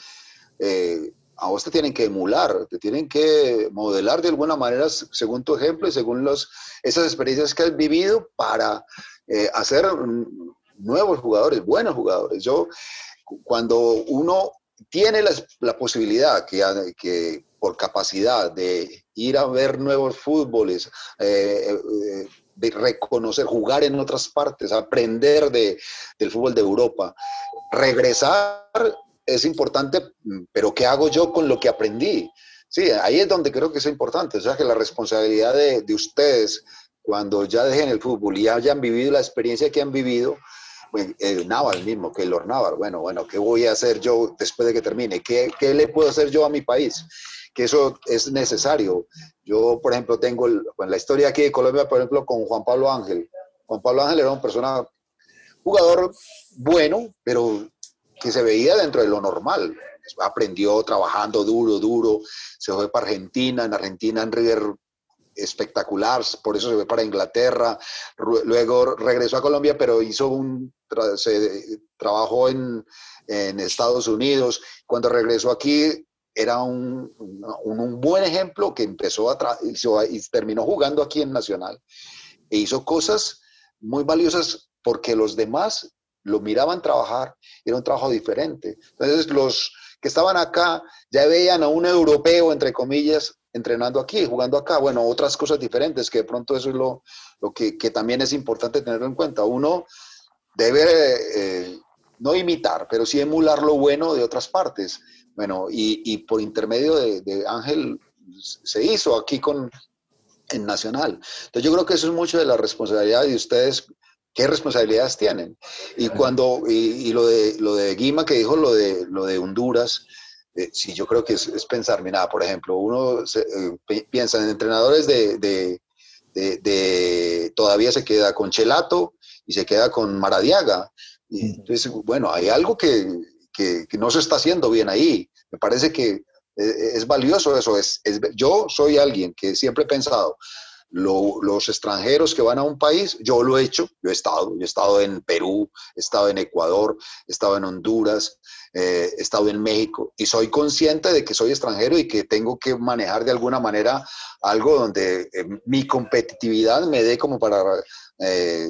eh, a vos te tienen que emular, te tienen que modelar de alguna manera según tu ejemplo y según los, esas experiencias que has vivido para eh, hacer nuevos jugadores, buenos jugadores. Yo, cuando uno tiene la, la posibilidad que, que por capacidad de ir a ver nuevos fútboles, eh, eh, de reconocer, jugar en otras partes, aprender de, del fútbol de Europa, regresar es importante, pero ¿qué hago yo con lo que aprendí? Sí, ahí es donde creo que es importante, o sea, que la responsabilidad de, de ustedes cuando ya dejen el fútbol y hayan vivido la experiencia que han vivido, el eh, Naval mismo, que Lord Naval, bueno, bueno, ¿qué voy a hacer yo después de que termine? ¿Qué, ¿Qué, le puedo hacer yo a mi país? Que eso es necesario. Yo, por ejemplo, tengo la historia aquí de Colombia, por ejemplo, con Juan Pablo Ángel. Juan Pablo Ángel era una persona, jugador bueno, pero que se veía dentro de lo normal. Aprendió trabajando duro, duro, se fue para Argentina, en Argentina en River espectacular, por eso se fue para Inglaterra, luego regresó a Colombia, pero hizo un, se trabajó en, en Estados Unidos, cuando regresó aquí era un, un, buen ejemplo que empezó a y terminó jugando aquí en Nacional e hizo cosas muy valiosas porque los demás lo miraban trabajar, era un trabajo diferente. Entonces los que estaban acá ya veían a un europeo, entre comillas, entrenando aquí, jugando acá. Bueno, otras cosas diferentes, que de pronto eso es lo, lo que, que, también es importante tenerlo en cuenta. Uno debe eh, no imitar, pero sí emular lo bueno de otras partes. Bueno, y, y por intermedio de, de, Ángel se hizo aquí con en Nacional. Entonces yo creo que eso es mucho de la responsabilidad de ustedes qué responsabilidades tienen. Y cuando, y, y, lo, de, lo de Guima que dijo lo de, lo de Honduras, eh, sí, yo creo que es, es, pensar, mira, por ejemplo, uno se, eh, piensa en entrenadores de, de, de, de, todavía se queda con Chelato y se queda con Maradiaga. Y entonces, bueno, hay algo que, que, que, no se está haciendo bien ahí. Me parece que eh, es valioso eso. Es, es, yo soy alguien que siempre he pensado, lo, los extranjeros que van a un país, yo lo he hecho, yo he estado, yo he estado en Perú, he estado en Ecuador, he estado en Honduras, eh, he estado en México y soy consciente de que soy extranjero y que tengo que manejar de alguna manera algo donde eh, mi competitividad me dé como para eh,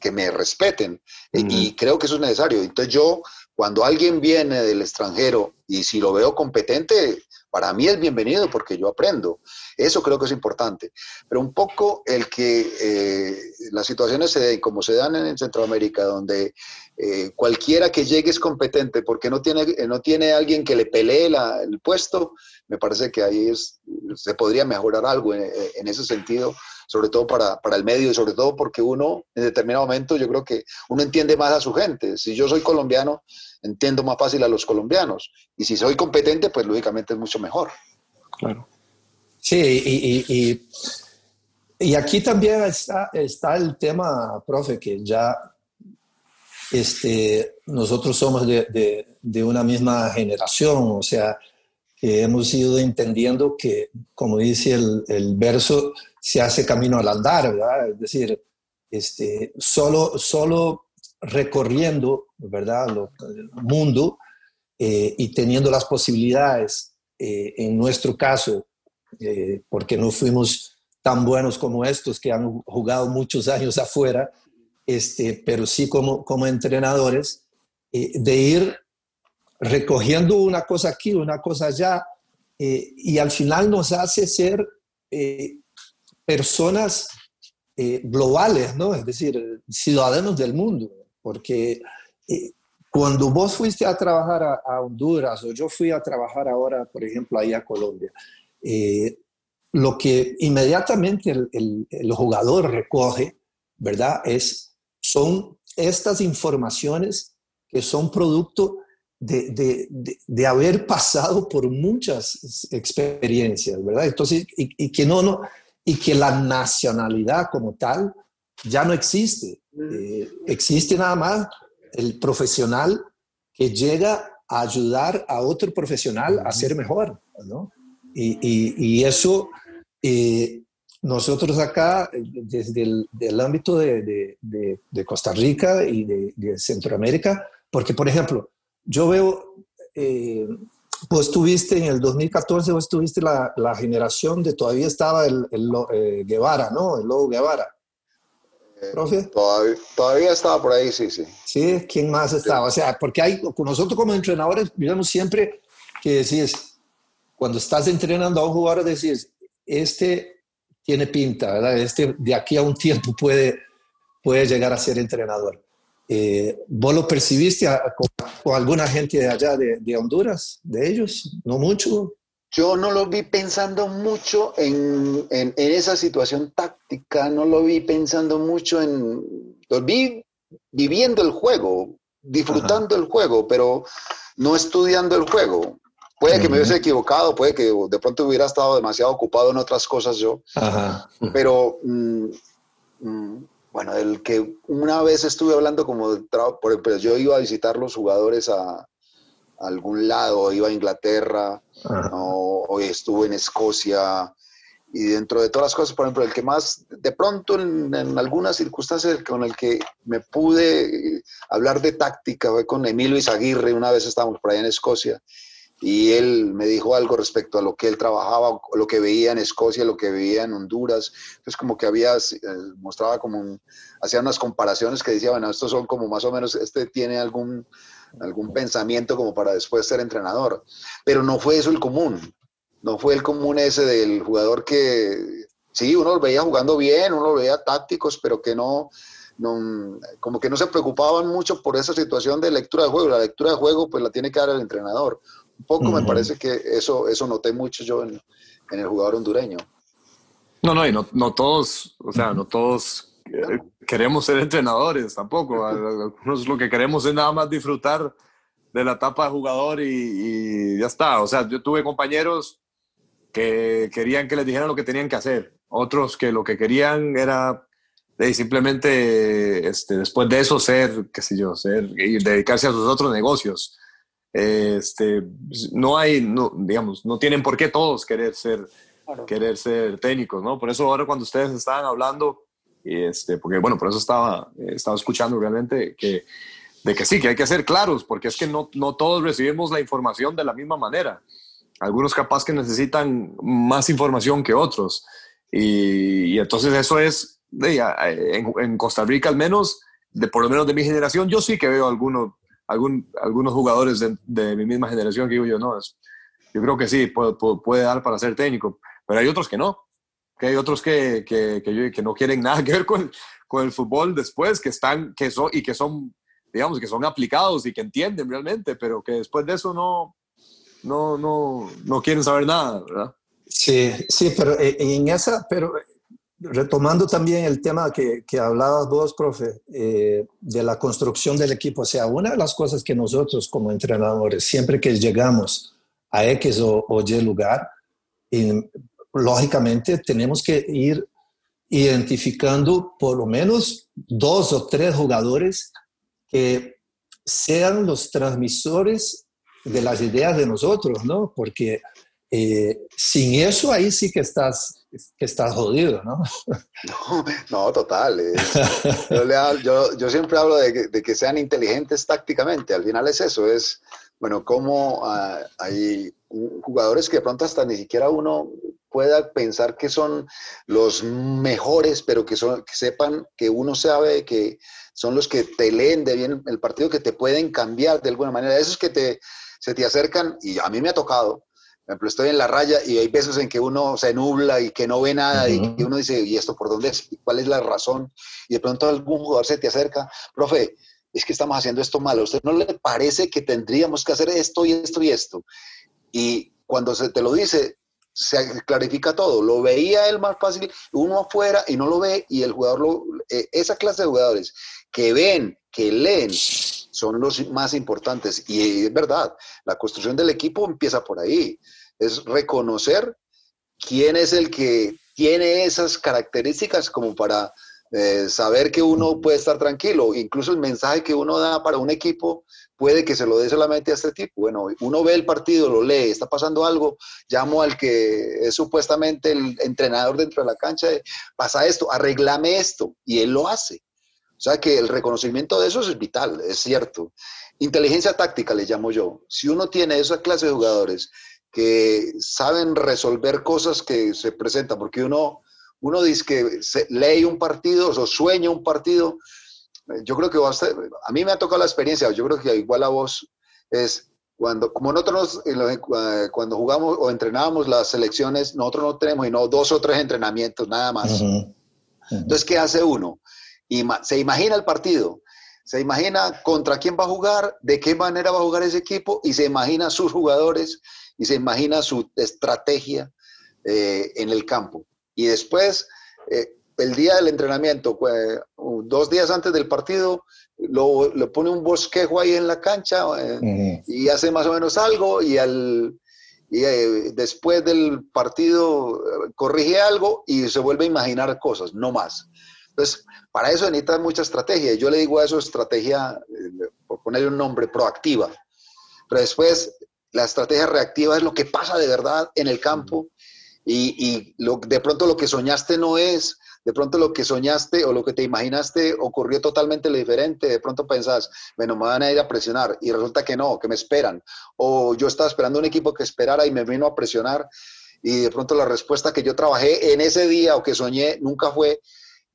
que me respeten. Uh -huh. Y creo que eso es necesario. Entonces yo, cuando alguien viene del extranjero y si lo veo competente, para mí es bienvenido porque yo aprendo. Eso creo que es importante. Pero un poco el que eh, las situaciones se den como se dan en Centroamérica, donde eh, cualquiera que llegue es competente porque no tiene, no tiene alguien que le pelee el puesto, me parece que ahí es, se podría mejorar algo en ese sentido sobre todo para, para, el medio y sobre todo porque uno en determinado momento yo creo que uno entiende más a su gente. Si yo soy colombiano, entiendo más fácil a los colombianos. Y si soy competente, pues lógicamente es mucho mejor. Claro. Sí, y, y, y aquí también está, está, el tema, profe, que ya este, nosotros somos de, de, de una misma generación, o sea, que hemos ido entendiendo que, como dice el, el verso, se hace camino al andar. Es decir, este, solo, solo recorriendo, ¿verdad?, el mundo eh, y teniendo las posibilidades, eh, en nuestro caso, eh, porque no fuimos tan buenos como estos que han jugado muchos años afuera, este, pero sí como, como entrenadores, de ir recogiendo una cosa aquí, una cosa allá, y al final nos hace ser personas eh, globales, ¿no? Es decir, ciudadanos del mundo, porque eh, cuando vos fuiste a trabajar a, Honduras o yo fui a trabajar ahora, por ejemplo, ahí a Colombia, eh, lo que inmediatamente el, jugador recoge, ¿verdad? Es, son estas informaciones que son producto de, de, de, haber pasado por muchas experiencias, ¿verdad? Entonces, y, y que no, no, y que la nacionalidad como tal ya no existe. Eh, existe nada más el profesional que llega a ayudar a otro profesional a ser mejor, ¿no? Y, y, eso eh, nosotros acá, desde el ámbito de, de, de, Costa Rica y de, Centroamérica, porque por ejemplo, yo veo eh, pues tuviste en el 2014, vos tuviste la, la generación de todavía estaba el, el eh, Guevara, ¿no? El Lobo Guevara. Eh, ¿Profe? Todavía, todavía, estaba por ahí, sí, sí. Sí, ¿quién más estaba? O sea, porque hay, nosotros como entrenadores, digamos siempre que decís, cuando estás entrenando a un jugador, decís, este tiene pinta, ¿verdad? Este de aquí a un tiempo puede, puede llegar a ser entrenador. Eh, ¿Vos lo percibiste con, alguna gente de allá de, Honduras, de ellos? ¿No mucho? Yo no lo vi pensando mucho en, en, esa situación táctica, no lo vi pensando mucho en... Lo vi viviendo el juego, disfrutando el juego, pero no estudiando el juego. Puede que me hubiese equivocado, puede que de pronto hubiera estado demasiado ocupado en otras cosas yo, pero mm, mm, bueno, el que una vez estuve hablando como, por ejemplo, yo iba a visitar los jugadores a, algún lado, iba a Inglaterra, o, o, estuve en Escocia, y dentro de todas las cosas, por ejemplo, el que más, de pronto en, algunas circunstancias con el que me pude hablar de táctica fue con Emilio Izaguirre, una vez estábamos por allá en Escocia, y él me dijo algo respecto a lo que él trabajaba, lo que veía en Escocia, lo que veía en Honduras. Entonces como que había, eh, mostraba como, hacía unas comparaciones que decía, bueno, estos son como más o menos, este tiene algún, algún pensamiento como para después ser entrenador. Pero no fue eso el común, no fue el común ese del jugador que, sí, uno lo veía jugando bien, uno lo veía tácticos, pero que no, no, como que no se preocupaban mucho por esa situación de lectura de juego. La lectura de juego pues la tiene que dar el entrenador. Un poco me parece que eso, eso noté mucho yo en, en el jugador hondureño. No, no, y no, no todos, o sea, no todos eh, queremos ser entrenadores tampoco. Algunos lo que queremos es nada más disfrutar de la etapa de jugador y, y, ya está. O sea, yo tuve compañeros que querían que les dijeran lo que tenían que hacer. Otros que lo que querían era de simplemente este, después de eso ser, qué sé yo, ser y dedicarse a sus otros negocios. Este, no hay, no, digamos, no tienen por qué todos querer ser, querer ser técnicos, ¿no? Por eso ahora cuando ustedes estaban hablando, este, porque bueno, por eso estaba, estaba escuchando realmente que, de que sí, que hay que ser claros, porque es que no, no todos recibimos la información de la misma manera. Algunos capaz que necesitan más información que otros. Y, y entonces eso es, en, en, Costa Rica al menos, de por lo menos de mi generación, yo sí que veo algunos algún, algunos jugadores de, mi misma generación que digo yo, no, es, yo creo que sí, puede, puede, dar para ser técnico, pero hay otros que no, que hay otros que, que, que, no quieren nada que ver con, con el fútbol después, que están, que son, y que son, digamos, que son aplicados y que entienden realmente, pero que después de eso no, no, no, no quieren saber nada, ¿verdad? Sí, sí, pero en esa, pero retomando también el tema que, que hablabas vos, profe, eh, de la construcción del equipo, o sea, una de las cosas que nosotros como entrenadores, siempre que llegamos a X o, Y lugar, lógicamente tenemos que ir identificando por lo menos dos o tres jugadores que sean los transmisores de las ideas de nosotros, ¿no? Porque eh, sin eso ahí sí que estás, que estás jodido, ¿no? No, total. Eh. Yo, siempre hablo de que, sean inteligentes tácticamente. Al final es eso, es, bueno, cómo ah, hay jugadores que de pronto hasta ni siquiera uno pueda pensar que son los mejores, pero que, son, que sepan que uno sabe que son los que te leen de bien el partido, que te pueden cambiar de alguna manera. Esos que te, se te acercan, y a mí me ha tocado, por ejemplo, estoy en la raya y hay veces en que uno se nubla y que no ve nada y, uno dice, ¿y esto por dónde es? ¿Cuál es la razón? Y de pronto algún jugador se te acerca, profe, es que estamos haciendo esto mal, ¿a usted no le parece que tendríamos que hacer esto y esto y esto? Y cuando se te lo dice, se clarifica todo. Lo veía él más fácil, uno afuera y no lo ve y el jugador, lo, eh, esa clase de jugadores que ven, que leen, son los más importantes. Y es verdad, la construcción del equipo empieza por ahí. Es reconocer quién es el que tiene esas características como para eh, saber que uno puede estar tranquilo. Incluso el mensaje que uno da para un equipo puede que se lo dé solamente a este tipo. Bueno, uno ve el partido, lo lee, está pasando algo, llamo al que es supuestamente el entrenador dentro de la cancha, pasa esto, arreglame esto, y él lo hace. O sea que el reconocimiento de eso es vital, es cierto. Inteligencia táctica le llamo yo. Si uno tiene esa clase de jugadores que saben resolver cosas que se presentan, porque uno, uno dice que lee un partido o sueña un partido, yo creo que a, a mí me ha tocado la experiencia, yo creo que igual a vos es cuando, como nosotros eh, cuando jugamos o entrenábamos las selecciones, nosotros no tenemos no dos o tres entrenamientos, nada más. Entonces, ¿qué hace uno? Se imagina el partido, se imagina contra quién va a jugar, de qué manera va a jugar ese equipo y se imagina sus jugadores y se imagina su estrategia eh, en el campo. Y después, eh, el día del entrenamiento, pues, dos días antes del partido, lo, pone un bosquejo ahí en la cancha eh, y hace más o menos algo y al, y después del partido corrige algo y se vuelve a imaginar cosas, no más. Entonces, para eso necesita mucha estrategia. Yo le digo a eso estrategia, eh, por ponerle un nombre, proactiva. Pero después, la estrategia reactiva es lo que pasa de verdad en el campo y, lo, de pronto lo que soñaste no es, de pronto lo que soñaste o lo que te imaginaste ocurrió totalmente lo diferente, de pronto pensás, bueno, me van a ir a presionar y resulta que no, que me esperan. O yo estaba esperando un equipo que esperara y me vino a presionar y de pronto la respuesta que yo trabajé en ese día o que soñé nunca fue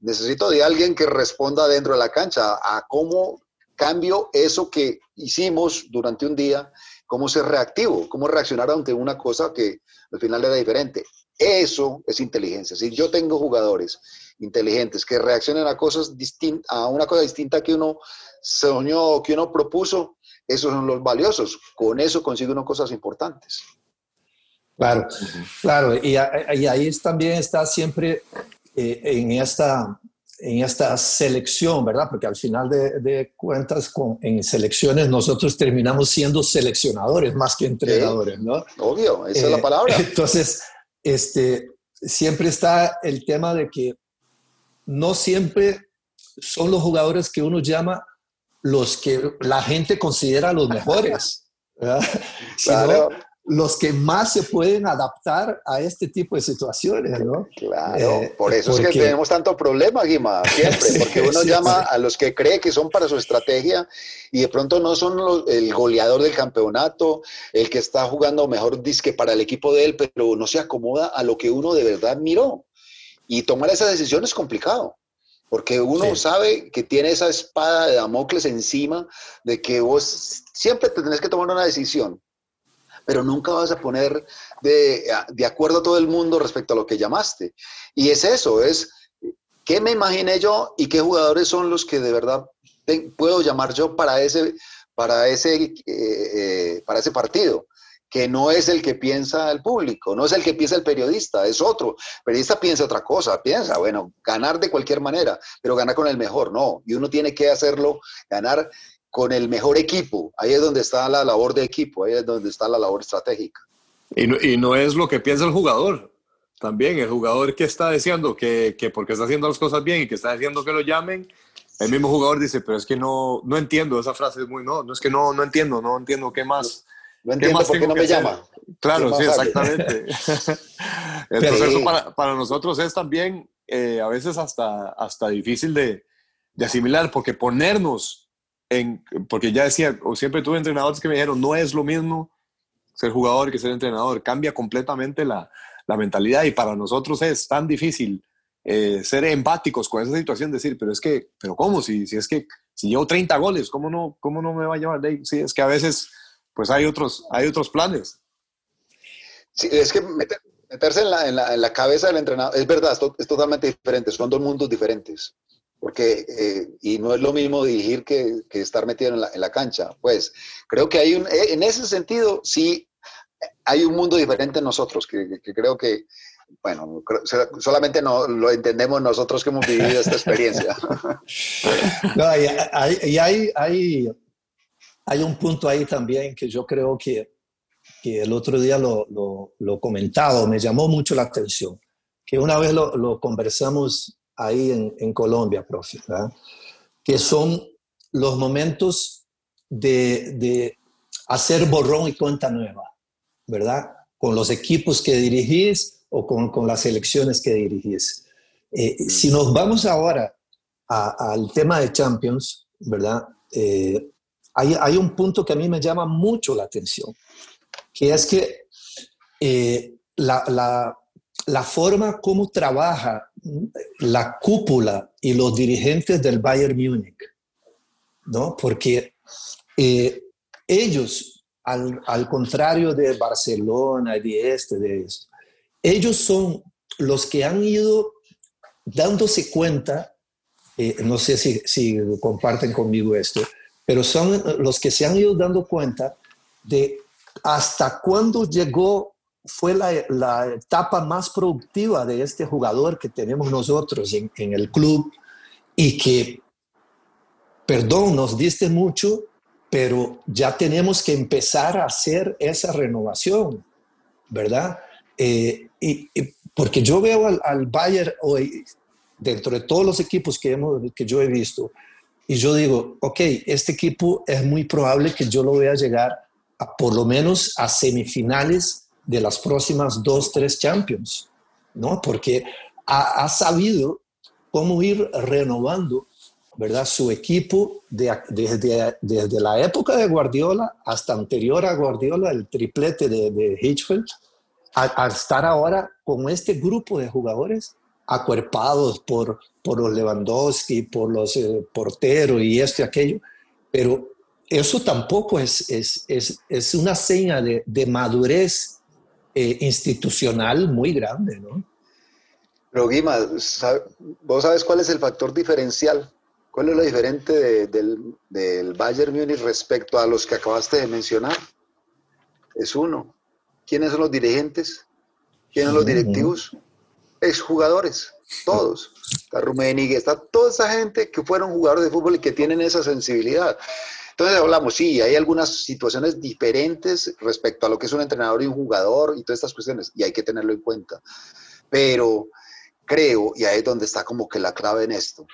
necesito de alguien que responda dentro de la cancha a cómo cambio eso que hicimos durante un día, cómo ser reactivo, cómo reaccionar ante una cosa que al final era diferente. Eso es inteligencia. Si yo tengo jugadores inteligentes que reaccionen a cosas distintas, a una cosa distinta que uno soñó, que uno propuso, esos son los valiosos. Con eso consigue uno cosas importantes. Claro, claro. Y, y ahí también está siempre eh, en, esta, en esta selección, ¿verdad? Porque al final de, cuentas, con, en selecciones nosotros terminamos siendo seleccionadores más que entrenadores, ¿no? Obvio, esa es la eh, palabra. Entonces, este, siempre está el tema de que no siempre son los jugadores que uno llama los que la gente considera los mejores. ¿verdad? Claro los que más se pueden adaptar a este tipo de situaciones, ¿no? Claro, eh, por eso es que tenemos tanto problema, Guima, siempre, porque uno llama a los que cree que son para su estrategia y de pronto no son el goleador del campeonato, el que está jugando mejor disque para el equipo de él, pero no se acomoda a lo que uno de verdad miró. Y tomar esa decisión es complicado. Porque uno sabe que tiene esa espada de Damocles encima de que vos siempre te tenés que tomar una decisión, pero nunca vas a poner de, de acuerdo a todo el mundo respecto a lo que llamaste. Y es eso, es qué me imaginé yo y qué jugadores son los que de verdad puedo llamar yo para ese, para ese, eh, eh, para ese partido que no es el que piensa el público, no es el que piensa el periodista, es otro. El periodista piensa otra cosa, piensa, bueno, ganar de cualquier manera, pero ganar con el mejor, no. Y uno tiene que hacerlo, ganar con el mejor equipo. Ahí es donde está la labor de equipo, ahí es donde está la labor estratégica. Y no, y no es lo que piensa el jugador. También el jugador que está diciendo que, que porque está haciendo las cosas bien y que está diciendo que lo llamen, el mismo jugador dice, pero es que no, no entiendo, esa frase es muy, no, no es que no, no entiendo, no entiendo qué más. No entiendo por qué no me llama. Claro, sí, exactamente. El proceso para, para, nosotros es también eh, a veces hasta, hasta difícil de, de, asimilar, porque ponernos en, porque ya decía, o siempre tuve entrenadores que me dijeron, no es lo mismo ser jugador que ser entrenador, cambia completamente la, la mentalidad y para nosotros es tan difícil eh, ser empáticos con esa situación, decir, pero es que, pero ¿cómo? Si, si es que, si llevo 30 goles, ¿cómo no, cómo no me va a llevar? Sí, es que a veces pues hay otros, hay otros planes. Sí, es que meterse en la, en, la, en la, cabeza del entrenador, es verdad, es, es, totalmente diferente, son dos mundos diferentes. Porque, eh, y no es lo mismo dirigir que, que estar metido en la, en la, cancha. Pues creo que hay un, eh, en ese sentido, sí, hay un mundo diferente en nosotros, que, que creo que, bueno, solamente no, lo entendemos nosotros que hemos vivido esta experiencia. no, y hay, y hay, hay, hay un punto ahí también que yo creo que, que el otro día lo, lo, lo, me llamó mucho la atención, que una vez lo, lo conversamos ahí en, en Colombia, profe, ¿verdad? que son los momentos de, de, hacer borrón y cuenta nueva, ¿verdad? Con los equipos que dirigís o con, con las elecciones que dirigís. Eh. Si nos vamos ahora a, al tema de Champions, ¿verdad? Eh, hay, hay, un punto que a mí me llama mucho la atención, que es que eh, la, la, la, forma como trabaja la cúpula y los dirigentes del Bayern Múnich, ¿no? Porque eh, ellos, al, al, contrario de Barcelona y de este, de esto, ellos son los que han ido dándose cuenta, eh, no sé si, si comparten conmigo esto, pero son los que se han ido dando cuenta de hasta cuándo llegó, fue la, la, etapa más productiva de este jugador que tenemos nosotros en, en el club y que, perdón, nos diste mucho, pero ya tenemos que empezar a hacer esa renovación, ¿verdad? Eh, y, y, porque yo veo al, al, Bayern hoy, dentro de todos los equipos que, hemos, que yo he visto, y yo digo, ok, este equipo es muy probable que yo lo vea llegar a, por lo menos a semifinales de las próximas dos, tres Champions, ¿no? Porque ha, ha sabido cómo ir renovando, ¿verdad? Su equipo de, desde, desde la época de Guardiola hasta anterior a Guardiola, el triplete de, de Hitchfield, a, estar ahora con este grupo de jugadores acuerpados por, por los Lewandowski, por los eh, porteros y esto y aquello, pero eso tampoco es, es, es, es una seña de, de madurez eh, institucional muy grande, ¿no? Pero Guima, ¿vos sabes cuál es el factor diferencial? ¿Cuál es lo diferente de, del, del Bayern Múnich respecto a los que acabaste de mencionar? Es uno. ¿Quiénes son los dirigentes? ¿Quiénes son los directivos? exjugadores, todos. Está Rummenigge, está toda esa gente que fueron jugadores de fútbol y que tienen esa sensibilidad. Entonces hablamos, sí, hay algunas situaciones diferentes respecto a lo que es un entrenador y un jugador y todas estas cuestiones, y hay que tenerlo en cuenta. Pero creo, y ahí es donde está como que la clave en esto,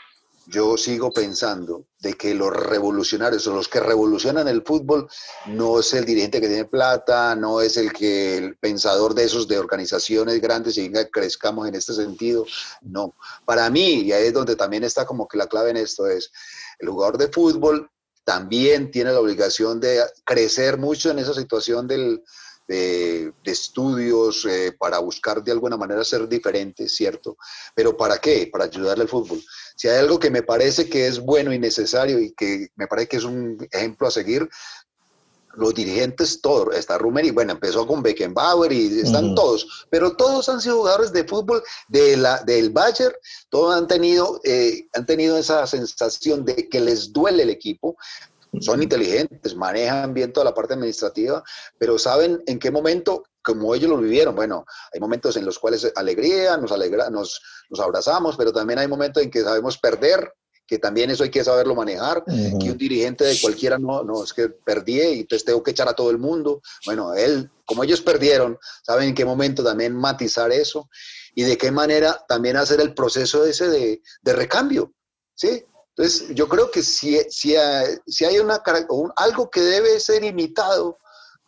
yo sigo pensando de que los revolucionarios o los que revolucionan el fútbol no es el dirigente que tiene plata, no es el que el pensador de esos de organizaciones grandes y venga crezcamos en este sentido, no. Para mí, y ahí es donde también está como que la clave en esto es el jugador de fútbol también tiene la obligación de crecer mucho en esa situación del, de, estudios, eh, para buscar de alguna manera ser diferente, ¿cierto? Pero ¿para qué? Para ayudarle al fútbol. Si hay algo que me parece que es bueno y necesario y que me parece que es un ejemplo a seguir, los dirigentes, todos, está Rumeri, bueno, empezó con Beckenbauer y están todos, pero todos han sido jugadores de fútbol de la, del Bayern, todos han tenido, eh, han tenido esa sensación de que les duele el equipo, son inteligentes, manejan bien toda la parte administrativa, pero saben en qué momento, como ellos lo vivieron, bueno, hay momentos en los cuales alegría, nos, alegra, nos, nos abrazamos, pero también hay momentos en que sabemos perder, que también eso hay que saberlo manejar, que un dirigente de cualquiera no, no, es que perdí y entonces tengo que echar a todo el mundo. Bueno, él, como ellos perdieron, saben en qué momento también matizar eso y de qué manera también hacer el proceso ese de, de recambio, ¿sí? Entonces, yo creo que si, si, si hay una, algo que debe ser imitado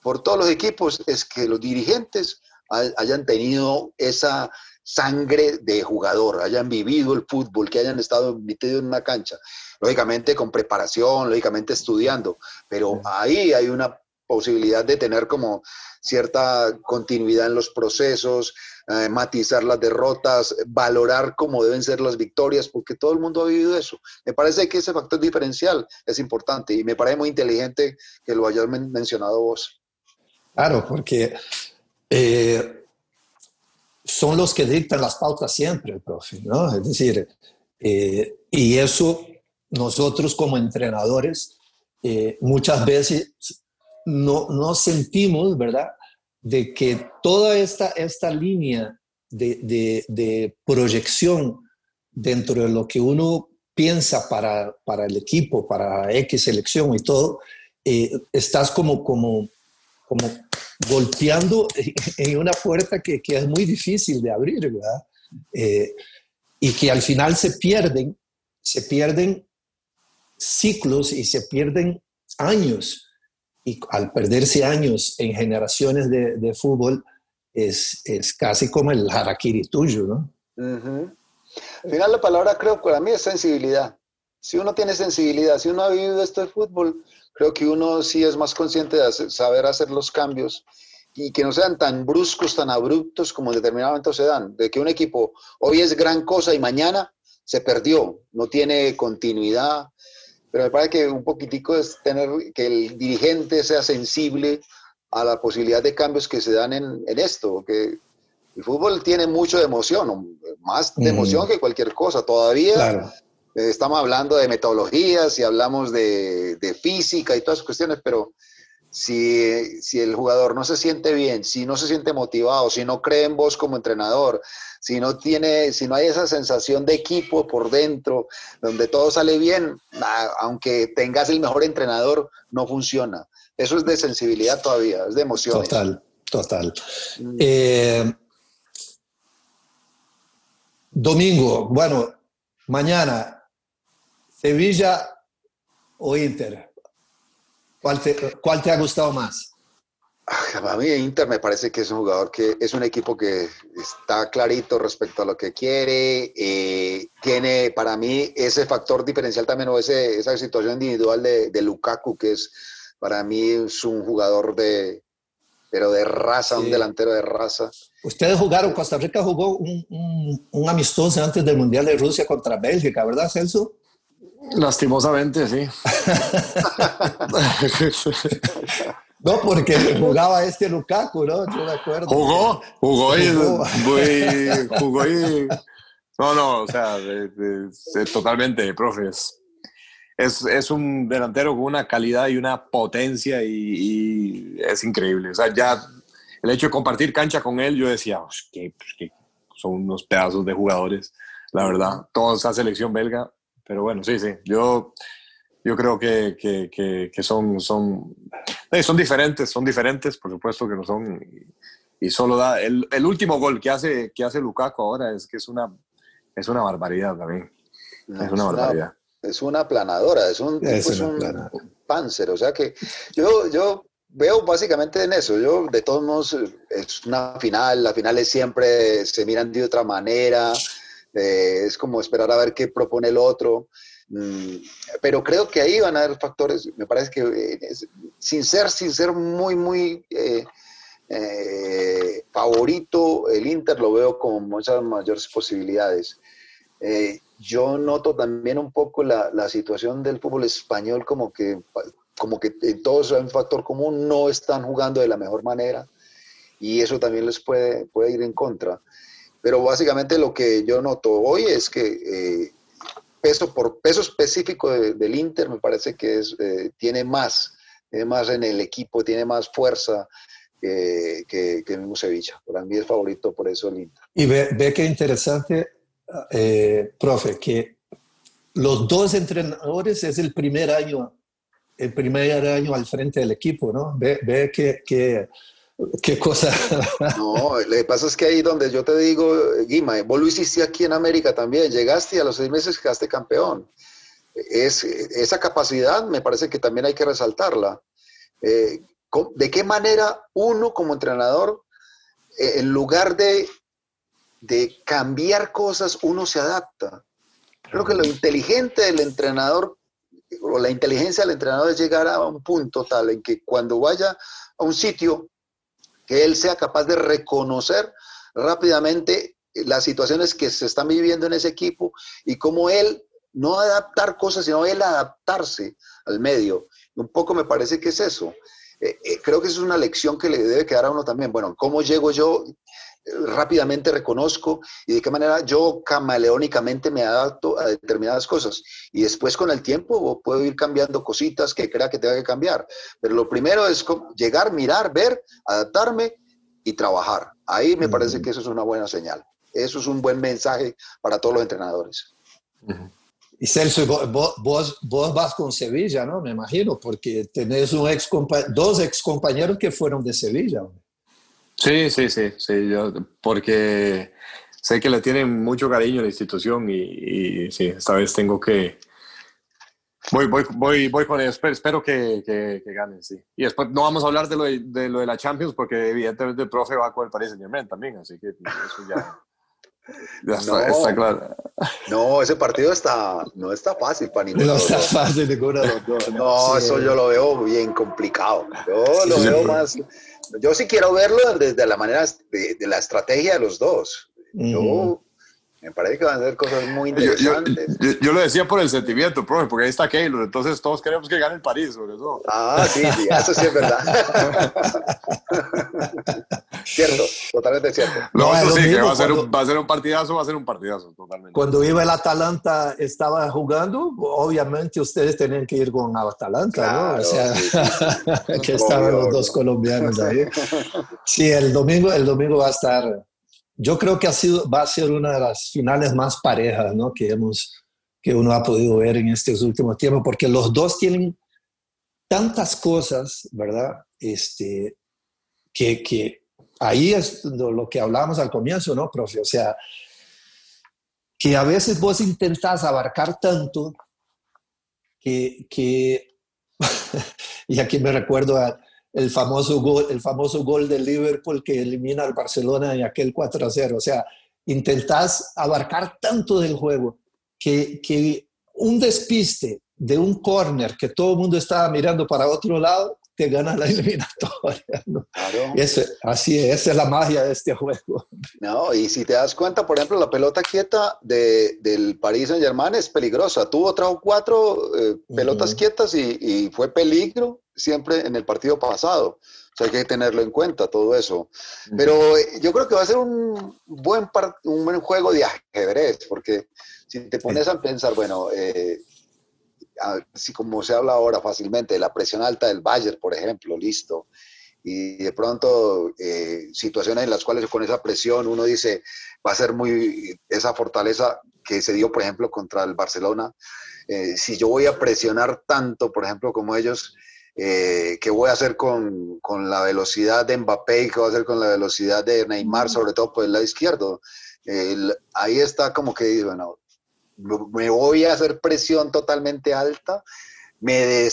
por todos los equipos es que los dirigentes hayan tenido esa sangre de jugador, hayan vivido el fútbol, que hayan estado metidos en una cancha, lógicamente con preparación, lógicamente estudiando, pero ahí hay una posibilidad de tener como cierta continuidad en los procesos, eh, matizar las derrotas, valorar cómo deben ser las victorias, porque todo el mundo ha vivido eso. Me parece que ese factor diferencial es importante y me parece muy inteligente que lo hayas mencionado vos. Claro, porque eh, son los que dictan las pautas siempre, profe, ¿no? Es decir, eh, y eso nosotros como entrenadores eh, muchas veces no, no sentimos, ¿verdad? De que toda esta, esta línea de, de, proyección dentro de lo que uno piensa para, para el equipo, para X selección y todo, eh, estás como, como, como golpeando en una puerta que, que es muy difícil de abrir, ¿verdad? Eh, y que al final se pierden, se pierden ciclos y se pierden años. Y al perderse años en generaciones de, de fútbol, es, es, casi como el harakiri tuyo, ¿no? Al final la palabra creo que para mí es sensibilidad. Si uno tiene sensibilidad, si uno ha vivido esto de fútbol, creo que uno sí es más consciente de saber hacer los cambios y que no sean tan bruscos, tan abruptos como en determinado momento se dan. De que un equipo hoy es gran cosa y mañana se perdió, no tiene continuidad. Pero me parece que un poquitico es tener que el dirigente sea sensible a la posibilidad de cambios que se dan en, en esto, que el fútbol tiene mucho de emoción, más de emoción que cualquier cosa. Todavía claro. Estamos hablando de metodologías y hablamos de, de, física y todas esas cuestiones, pero si, si el jugador no se siente bien, si no se siente motivado, si no cree en vos como entrenador, si no tiene, si no hay esa sensación de equipo por dentro, donde todo sale bien, aunque tengas el mejor entrenador, no funciona. Eso es de sensibilidad todavía, es de emoción. Total, total. Mm. Eh, domingo, bueno, mañana, Sevilla o Inter. ¿Cuál te, ¿Cuál te ha gustado más? A mí Inter me parece que es un jugador que es un equipo que está clarito respecto a lo que quiere, eh, tiene para mí ese factor diferencial también o ese, esa situación individual de, de, Lukaku que es para mí es un jugador de pero de raza, sí. un delantero de raza. Ustedes jugaron, Costa Rica jugó un, un, un amistoso antes del Mundial de Rusia contra Bélgica, ¿verdad Celso? Lastimosamente, sí. no, porque jugaba este Lukaku, ¿no? Yo me acuerdo. Jugó, jugó y, muy, jugó y... No, no, o sea, de, de, totalmente, profes. Es, es, un delantero con una calidad y una potencia y, y, es increíble. O sea, ya el hecho de compartir cancha con él, yo decía, que, que son unos pedazos de jugadores, la verdad. Toda esa selección belga pero bueno, sí, sí. Yo, yo creo que, que, que, que son, son, son diferentes, son diferentes, por supuesto que no son. Y, y solo da. El, el, último gol que hace, que hace Lukaku ahora es que es una, es una barbaridad también. No, es una es barbaridad. Una, es una planadora, es un, es, es un panzer. O sea que yo, yo veo básicamente en eso. Yo, de todos modos, es una final. Las finales siempre se miran de otra manera. Eh, es como esperar a ver qué propone el otro. Mm, pero creo que ahí van a haber factores, me parece que eh, sin, ser, sin ser muy, muy eh, eh, favorito, el Inter lo veo con muchas mayores posibilidades. Yo noto también un poco la, la, situación del fútbol español como que, como que todos hay un factor común, no están jugando de la mejor manera y eso también les puede, puede ir en contra. Pero básicamente lo que yo noto hoy es que eh, peso por peso específico del Inter me parece que es, eh, tiene más, tiene más en el equipo, tiene más fuerza que, que, el mismo Sevilla. Para mí es favorito por eso el Inter. Y ve, ve qué interesante, eh, profe, que los dos entrenadores es el primer año, el primer año al frente del equipo, ¿no? Ve, ve que, que Qué cosa. No, lo que pasa es que ahí donde yo te digo, Guima, vos lo hiciste aquí en América también, llegaste y a los seis meses quedaste campeón. Es, esa capacidad me parece que también hay que resaltarla. Eh, ¿De qué manera uno como entrenador, eh, en lugar de, de cambiar cosas, uno se adapta? Creo que lo inteligente del entrenador o la inteligencia del entrenador es llegar a un punto tal en que cuando vaya a un sitio que él sea capaz de reconocer rápidamente las situaciones que se están viviendo en ese equipo y cómo él no adaptar cosas, sino él adaptarse al medio. Un poco me parece que es eso. Eh, eh, creo que eso es una lección que le debe quedar a uno también. Bueno, ¿cómo llego yo? Rápidamente reconozco y de qué manera yo camaleónicamente me adapto a determinadas cosas. Y después con el tiempo puedo ir cambiando cositas que crea que tenga que cambiar. Pero lo primero es llegar, mirar, ver, adaptarme y trabajar. Ahí me parece que eso es una buena señal. Eso es un buen mensaje para todos los entrenadores. Y Celso, vos, vos, vos, vas con Sevilla, ¿no? Me imagino, porque tenés un ex dos ex compañeros que fueron de Sevilla. Sí, sí, sí, sí, yo, porque sé que le tienen mucho cariño a la institución y, sí, esta vez tengo que... Voy, voy, voy, voy con ellos, espero, que, que, ganen, sí. Y después no vamos a hablar de lo de, lo de la Champions porque evidentemente el profe va con el Paris Saint Germain también, así que eso ya... Ya está, claro. No, ese partido está, no está fácil para ninguno. No está fácil ninguno de los dos. No, eso yo lo veo bien complicado. Yo lo veo más. Yo sí quiero verlo desde la manera de, la estrategia de los dos. Yo me parece que van a ser cosas muy interesantes. Yo, lo decía por el sentimiento, profe, porque ahí está Keylor, entonces todos queremos que gane el París, sobre eso. Ah, sí, sí, eso sí es verdad. cierto, totalmente cierto. No, eso sí, que va a, ser un, va a ser un partidazo, va a ser un partidazo, totalmente. Cuando iba el Atalanta, estaba jugando, obviamente ustedes tenían que ir con Atalanta, ¿no? O sea, que estaban los dos colombianos ahí. Sí, el domingo, el domingo va a estar yo creo que ha sido, va a ser una de las finales más parejas ¿no? que, hemos, que uno ha podido ver en estos últimos tiempos, porque los dos tienen tantas cosas, ¿verdad? Este, que, que ahí es lo que hablábamos al comienzo, ¿no, profe? O sea, que a veces vos intentás abarcar tanto que, que y aquí me recuerdo a, el famoso gol, el famoso gol de Liverpool que elimina al Barcelona en aquel 4 a 0. O sea, intentás abarcar tanto del juego que, que un despiste de un corner que todo el mundo estaba mirando para otro lado, te gana la eliminatoria. así es, esa es la magia de este juego. No, y si te das cuenta, por ejemplo, la pelota quieta de, del Paris Saint Germain es peligrosa. Tuvo tres o cuatro eh, pelotas quietas y, y, fue peligro siempre en el partido pasado. O sea, hay que tenerlo en cuenta todo eso. Pero eh, yo creo que va a ser un buen, un buen juego de ajedrez, porque si te pones a pensar, bueno, eh, así como se habla ahora fácilmente, la presión alta del Bayern, por ejemplo, listo. Y de pronto, eh, situaciones en las cuales con esa presión uno dice, va a ser muy esa fortaleza que se dio, por ejemplo, contra el Barcelona. si yo voy a presionar tanto, por ejemplo, como ellos, eh, qué voy a hacer con, con, la velocidad de Mbappé y qué voy a hacer con la velocidad de Neymar, sobre todo por el lado izquierdo. ahí está como que, bueno, me voy a hacer presión totalmente alta, me,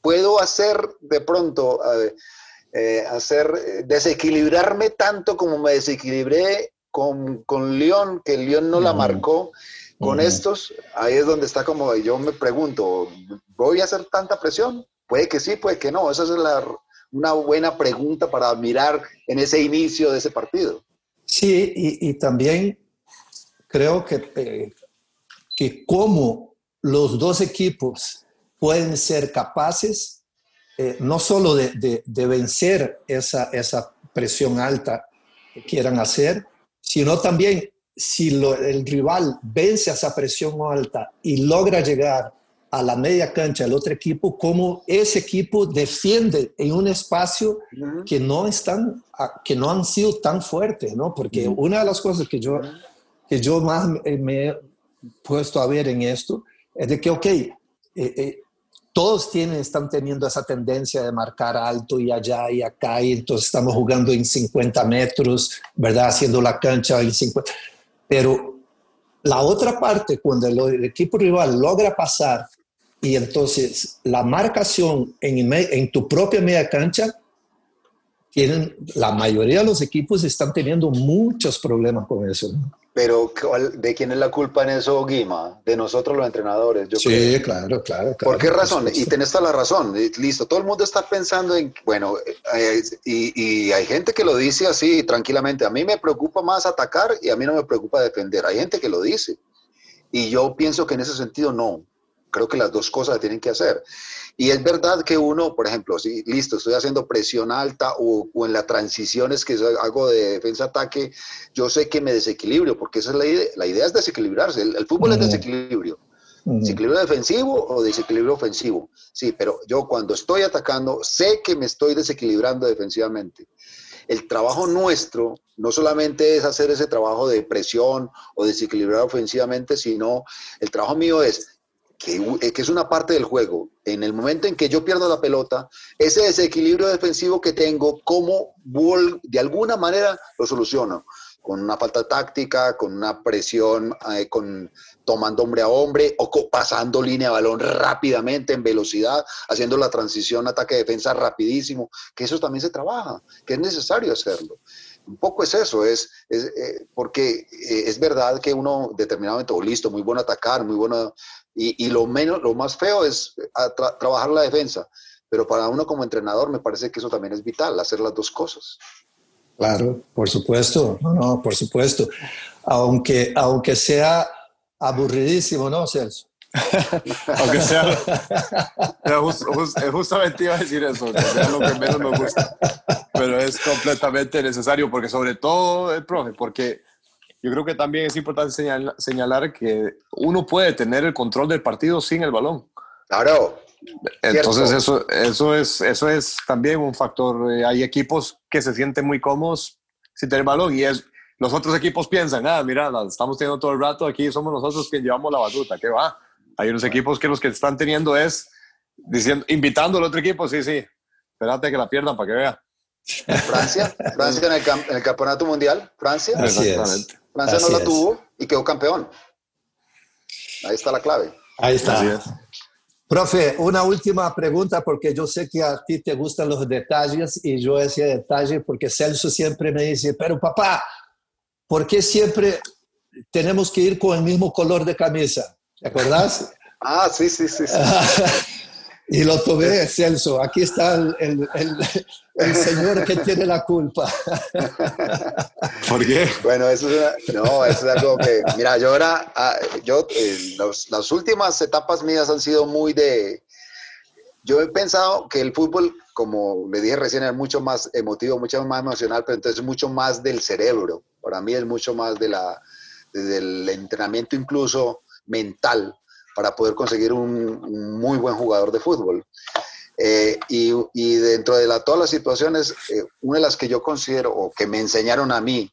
puedo hacer de pronto, eh, hacer, desequilibrarme tanto como me desequilibré con, con León, que León no la marcó, con estos, ahí es donde está como, yo me pregunto, ¿voy a hacer tanta presión? Puede que sí, puede que no. Esa es la una buena pregunta para mirar en ese inicio de ese partido. Sí, y, también creo que, eh, que como los dos equipos pueden ser capaces eh, no solo de, de, vencer esa, esa presión alta que quieran hacer, sino también si el rival vence a esa presión alta y logra llegar a la media cancha del otro equipo, como ese equipo defiende en un espacio que no, están, que no han sido tan fuertes, ¿no? Porque una de las cosas que yo, que yo más me he puesto a ver en esto es de que, ok, eh, eh, todos tienen, están teniendo esa tendencia de marcar alto y allá y acá, y entonces estamos jugando en 50 metros, ¿verdad? Haciendo la cancha en 50. Pero la otra parte, cuando el, equipo rival logra pasar y entonces la marcación en, en tu propia media cancha, tienen, la mayoría de los equipos están teniendo muchos problemas con eso. Pero ¿de quién es la culpa en eso, Guima? De nosotros los entrenadores. Yo sí, claro, claro, ¿Por qué razón? Y tenés toda la razón. Listo, todo el mundo está pensando en, bueno, eh, y, hay gente que lo dice así tranquilamente. A mí me preocupa más atacar y a mí no me preocupa defender. Hay gente que lo dice. Y yo pienso que en ese sentido no. Creo que las dos cosas tienen que hacer. Y es verdad que uno, por ejemplo, si listo, estoy haciendo presión alta o, en las transiciones que hago de defensa-ataque, yo sé que me desequilibrio, porque esa es la idea. La idea es desequilibrarse. El, fútbol es desequilibrio. Desequilibrio defensivo o desequilibrio ofensivo. Sí, pero yo cuando estoy atacando sé que me estoy desequilibrando defensivamente. El trabajo nuestro no solamente es hacer ese trabajo de presión o desequilibrar ofensivamente, sino el trabajo mío es eh, que, es una parte del juego. En el momento en que yo pierdo la pelota, ese desequilibrio defensivo que tengo, ¿cómo de alguna manera lo soluciono? Con una falta táctica, con una presión, eh, con tomando hombre a hombre o pasando línea de balón rápidamente en velocidad, haciendo la transición ataque-defensa rapidísimo, que eso también se trabaja, que es necesario hacerlo un poco es eso, es, eh, porque es verdad que uno determinado momento, listo, muy bueno atacar, muy bueno y, lo, menos, lo más feo es eh, trabajar la defensa. Pero para uno como entrenador me parece que eso también es vital, hacer las dos cosas. Claro, por supuesto, no, por supuesto. Aunque, aunque sea aburridísimo, ¿no, Celso? aunque sea, justamente iba a decir eso, que sea lo que menos me gusta, pero es completamente necesario, porque sobre todo el profe, porque yo creo que también es importante señalar, que uno puede tener el control del partido sin el balón. Claro. Entonces eso, eso, es, eso es también un factor. Eh, hay equipos que se sienten muy cómodos sin tener balón y es, los otros equipos piensan, ah, mira, estamos teniendo todo el rato, aquí somos nosotros quienes llevamos la batuta, ¿qué va? Hay unos equipos que los que están teniendo es diciendo, invitando al otro equipo, sí, sí, espérate que la pierdan para que vea. Francia, Francia en el, en el campeonato mundial, Francia. Exactamente. Francia no la tuvo y quedó campeón. Ahí está la clave. Ahí está. Profe, una última pregunta porque yo sé que a ti te gustan los detalles y yo ese detalle porque Celso siempre me dice, pero papá, ¿por qué siempre tenemos que ir con el mismo color de camisa? ¿Te acordás? ah, sí, sí, sí. sí. Y lo tuve, Celso. Aquí está el, señor que tiene la culpa. ¿Por qué? Bueno, eso es, no, eso es algo que, mira, yo ahora, ah, yo, eh, las últimas etapas mías han sido muy de, yo he pensado que el fútbol, como le dije recién, es mucho más emotivo, mucho más emocional, pero entonces es mucho más del cerebro. Para mí es mucho más de la, del entrenamiento incluso mental para poder conseguir un, muy buen jugador de fútbol. Eh, y, dentro de todas las situaciones, eh, una de las que yo considero o que me enseñaron a mí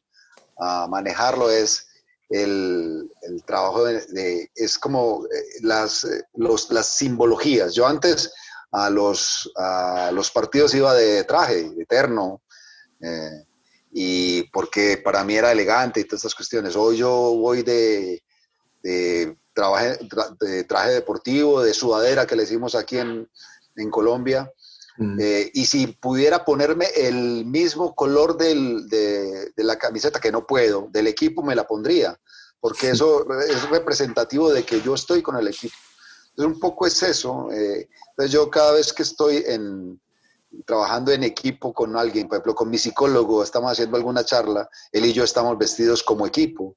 a manejarlo es el, trabajo de, es como eh, las, las simbologías. Yo antes a los, a los partidos iba de traje, eterno, y porque para mí era elegante y todas estas cuestiones. Hoy yo voy de traje, de traje deportivo, de sudadera que le hicimos aquí en, en Colombia. Mm. Eh, y si pudiera ponerme el mismo color del, de, de, la camiseta, que no puedo, del equipo me la pondría, porque eso es representativo de que yo estoy con el equipo. Entonces, un poco es eso. Eh, entonces, yo cada vez que estoy en, trabajando en equipo con alguien, por ejemplo, con mi psicólogo, estamos haciendo alguna charla, él y yo estamos vestidos como equipo.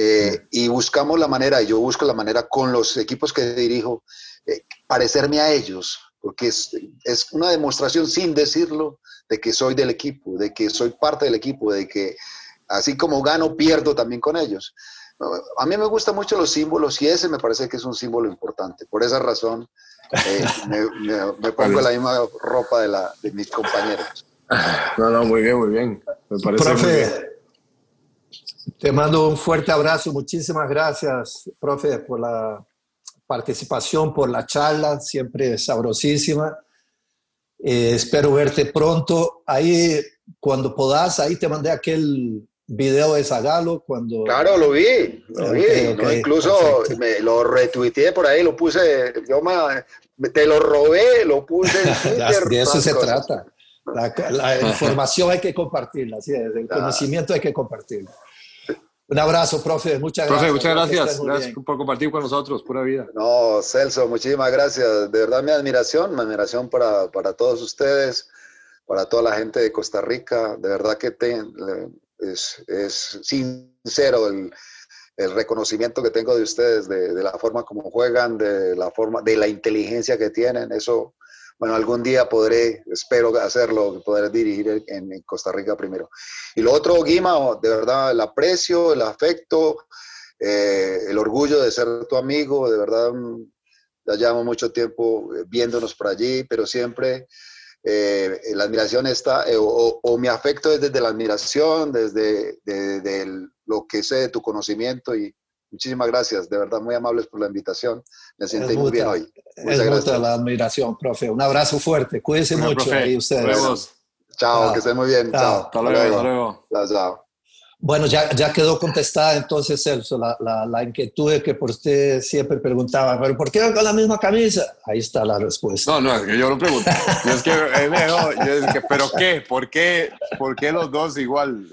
Eh, y buscamos la manera, yo busco la manera con los equipos que dirijo, eh, parecerme a ellos, porque es, es, una demostración sin decirlo de que soy del equipo, de que soy parte del equipo, de que así como gano, pierdo también con ellos. A mí me gustan mucho los símbolos y ese me parece que es un símbolo importante. Por esa razón eh, me, pongo la misma ropa de, la, de mis compañeros. No, no, muy bien, muy bien. Me parece profe, te mando un fuerte abrazo. Muchísimas gracias, profe, por la participación, por la charla, siempre sabrosísima. Eh, espero verte pronto. Ahí, cuando podas, ahí te mandé aquel video de Zagalo cuando... Claro, lo vi, lo vi. incluso me lo retuiteé por ahí, lo puse, yo me, te lo robé, lo puse en Twitter. de eso se trata. La, información hay que compartirla, ¿sí? el conocimiento hay que compartirlo. Un abrazo, profe. Muchas profe, gracias. muchas gracias. Gracias por compartir con nosotros. Pura vida. No, Celso, muchísimas gracias. De verdad, mi admiración, mi admiración para, para todos ustedes, para toda la gente de Costa Rica. De verdad que te, es, es sincero el, el, reconocimiento que tengo de ustedes, de, de, la forma como juegan, de la forma, de la inteligencia que tienen. Eso, bueno, algún día podré, espero hacerlo, poder dirigir en, Costa Rica primero. Y lo otro, Guima, de verdad, el aprecio, el afecto, eh, el orgullo de ser tu amigo, de verdad, ya llevamos mucho tiempo viéndonos por allí, pero siempre eh, la admiración está, eh, o, o, mi afecto es desde la admiración, desde de, de lo que sé de tu conocimiento y muchísimas gracias, de verdad muy amables por la invitación, me sentí muy bien hoy. Muchas es gracias. la admiración, profe, un abrazo fuerte, cuídense bueno, mucho profe, ahí ustedes. Chao, chao, que estén muy bien, chao. Hasta luego, hasta luego. Chao, chao. Bueno, ya, ya quedó contestada entonces, Celso, la, la, la, inquietud de que por usted siempre preguntaba, ¿pero por qué van con la misma camisa? Ahí está la respuesta. No, no, es que yo lo pregunto. Yo es que, eh, no, yo es que, ¿pero qué? ¿Por qué? ¿Por qué los dos igual?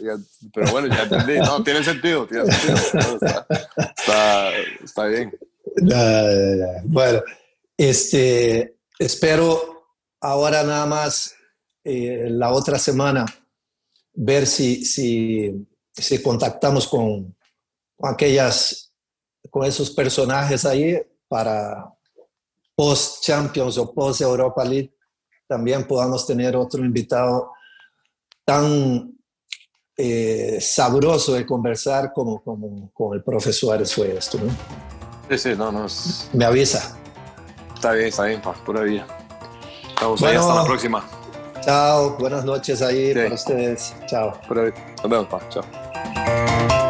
Pero bueno, ya entendí. No, tiene sentido, tiene sentido. Está, está, está bien. Bueno, este, espero ahora nada más eh, la otra semana ver si, si si contactamos con, con, aquellas, con esos personajes ahí para post Champions o post Europa League, también podamos tener otro invitado tan eh, sabroso de conversar como, como, como el profesor Suárez fue esto. ¿no? Sí, sí, no, no. Es... Me avisa. Está bien, está bien, pa, pura vida. Estamos bueno, ahí, hasta la próxima. Chao, buenas noches ahí sí. para ustedes. Chao. Nos vemos, pa. Chao. Música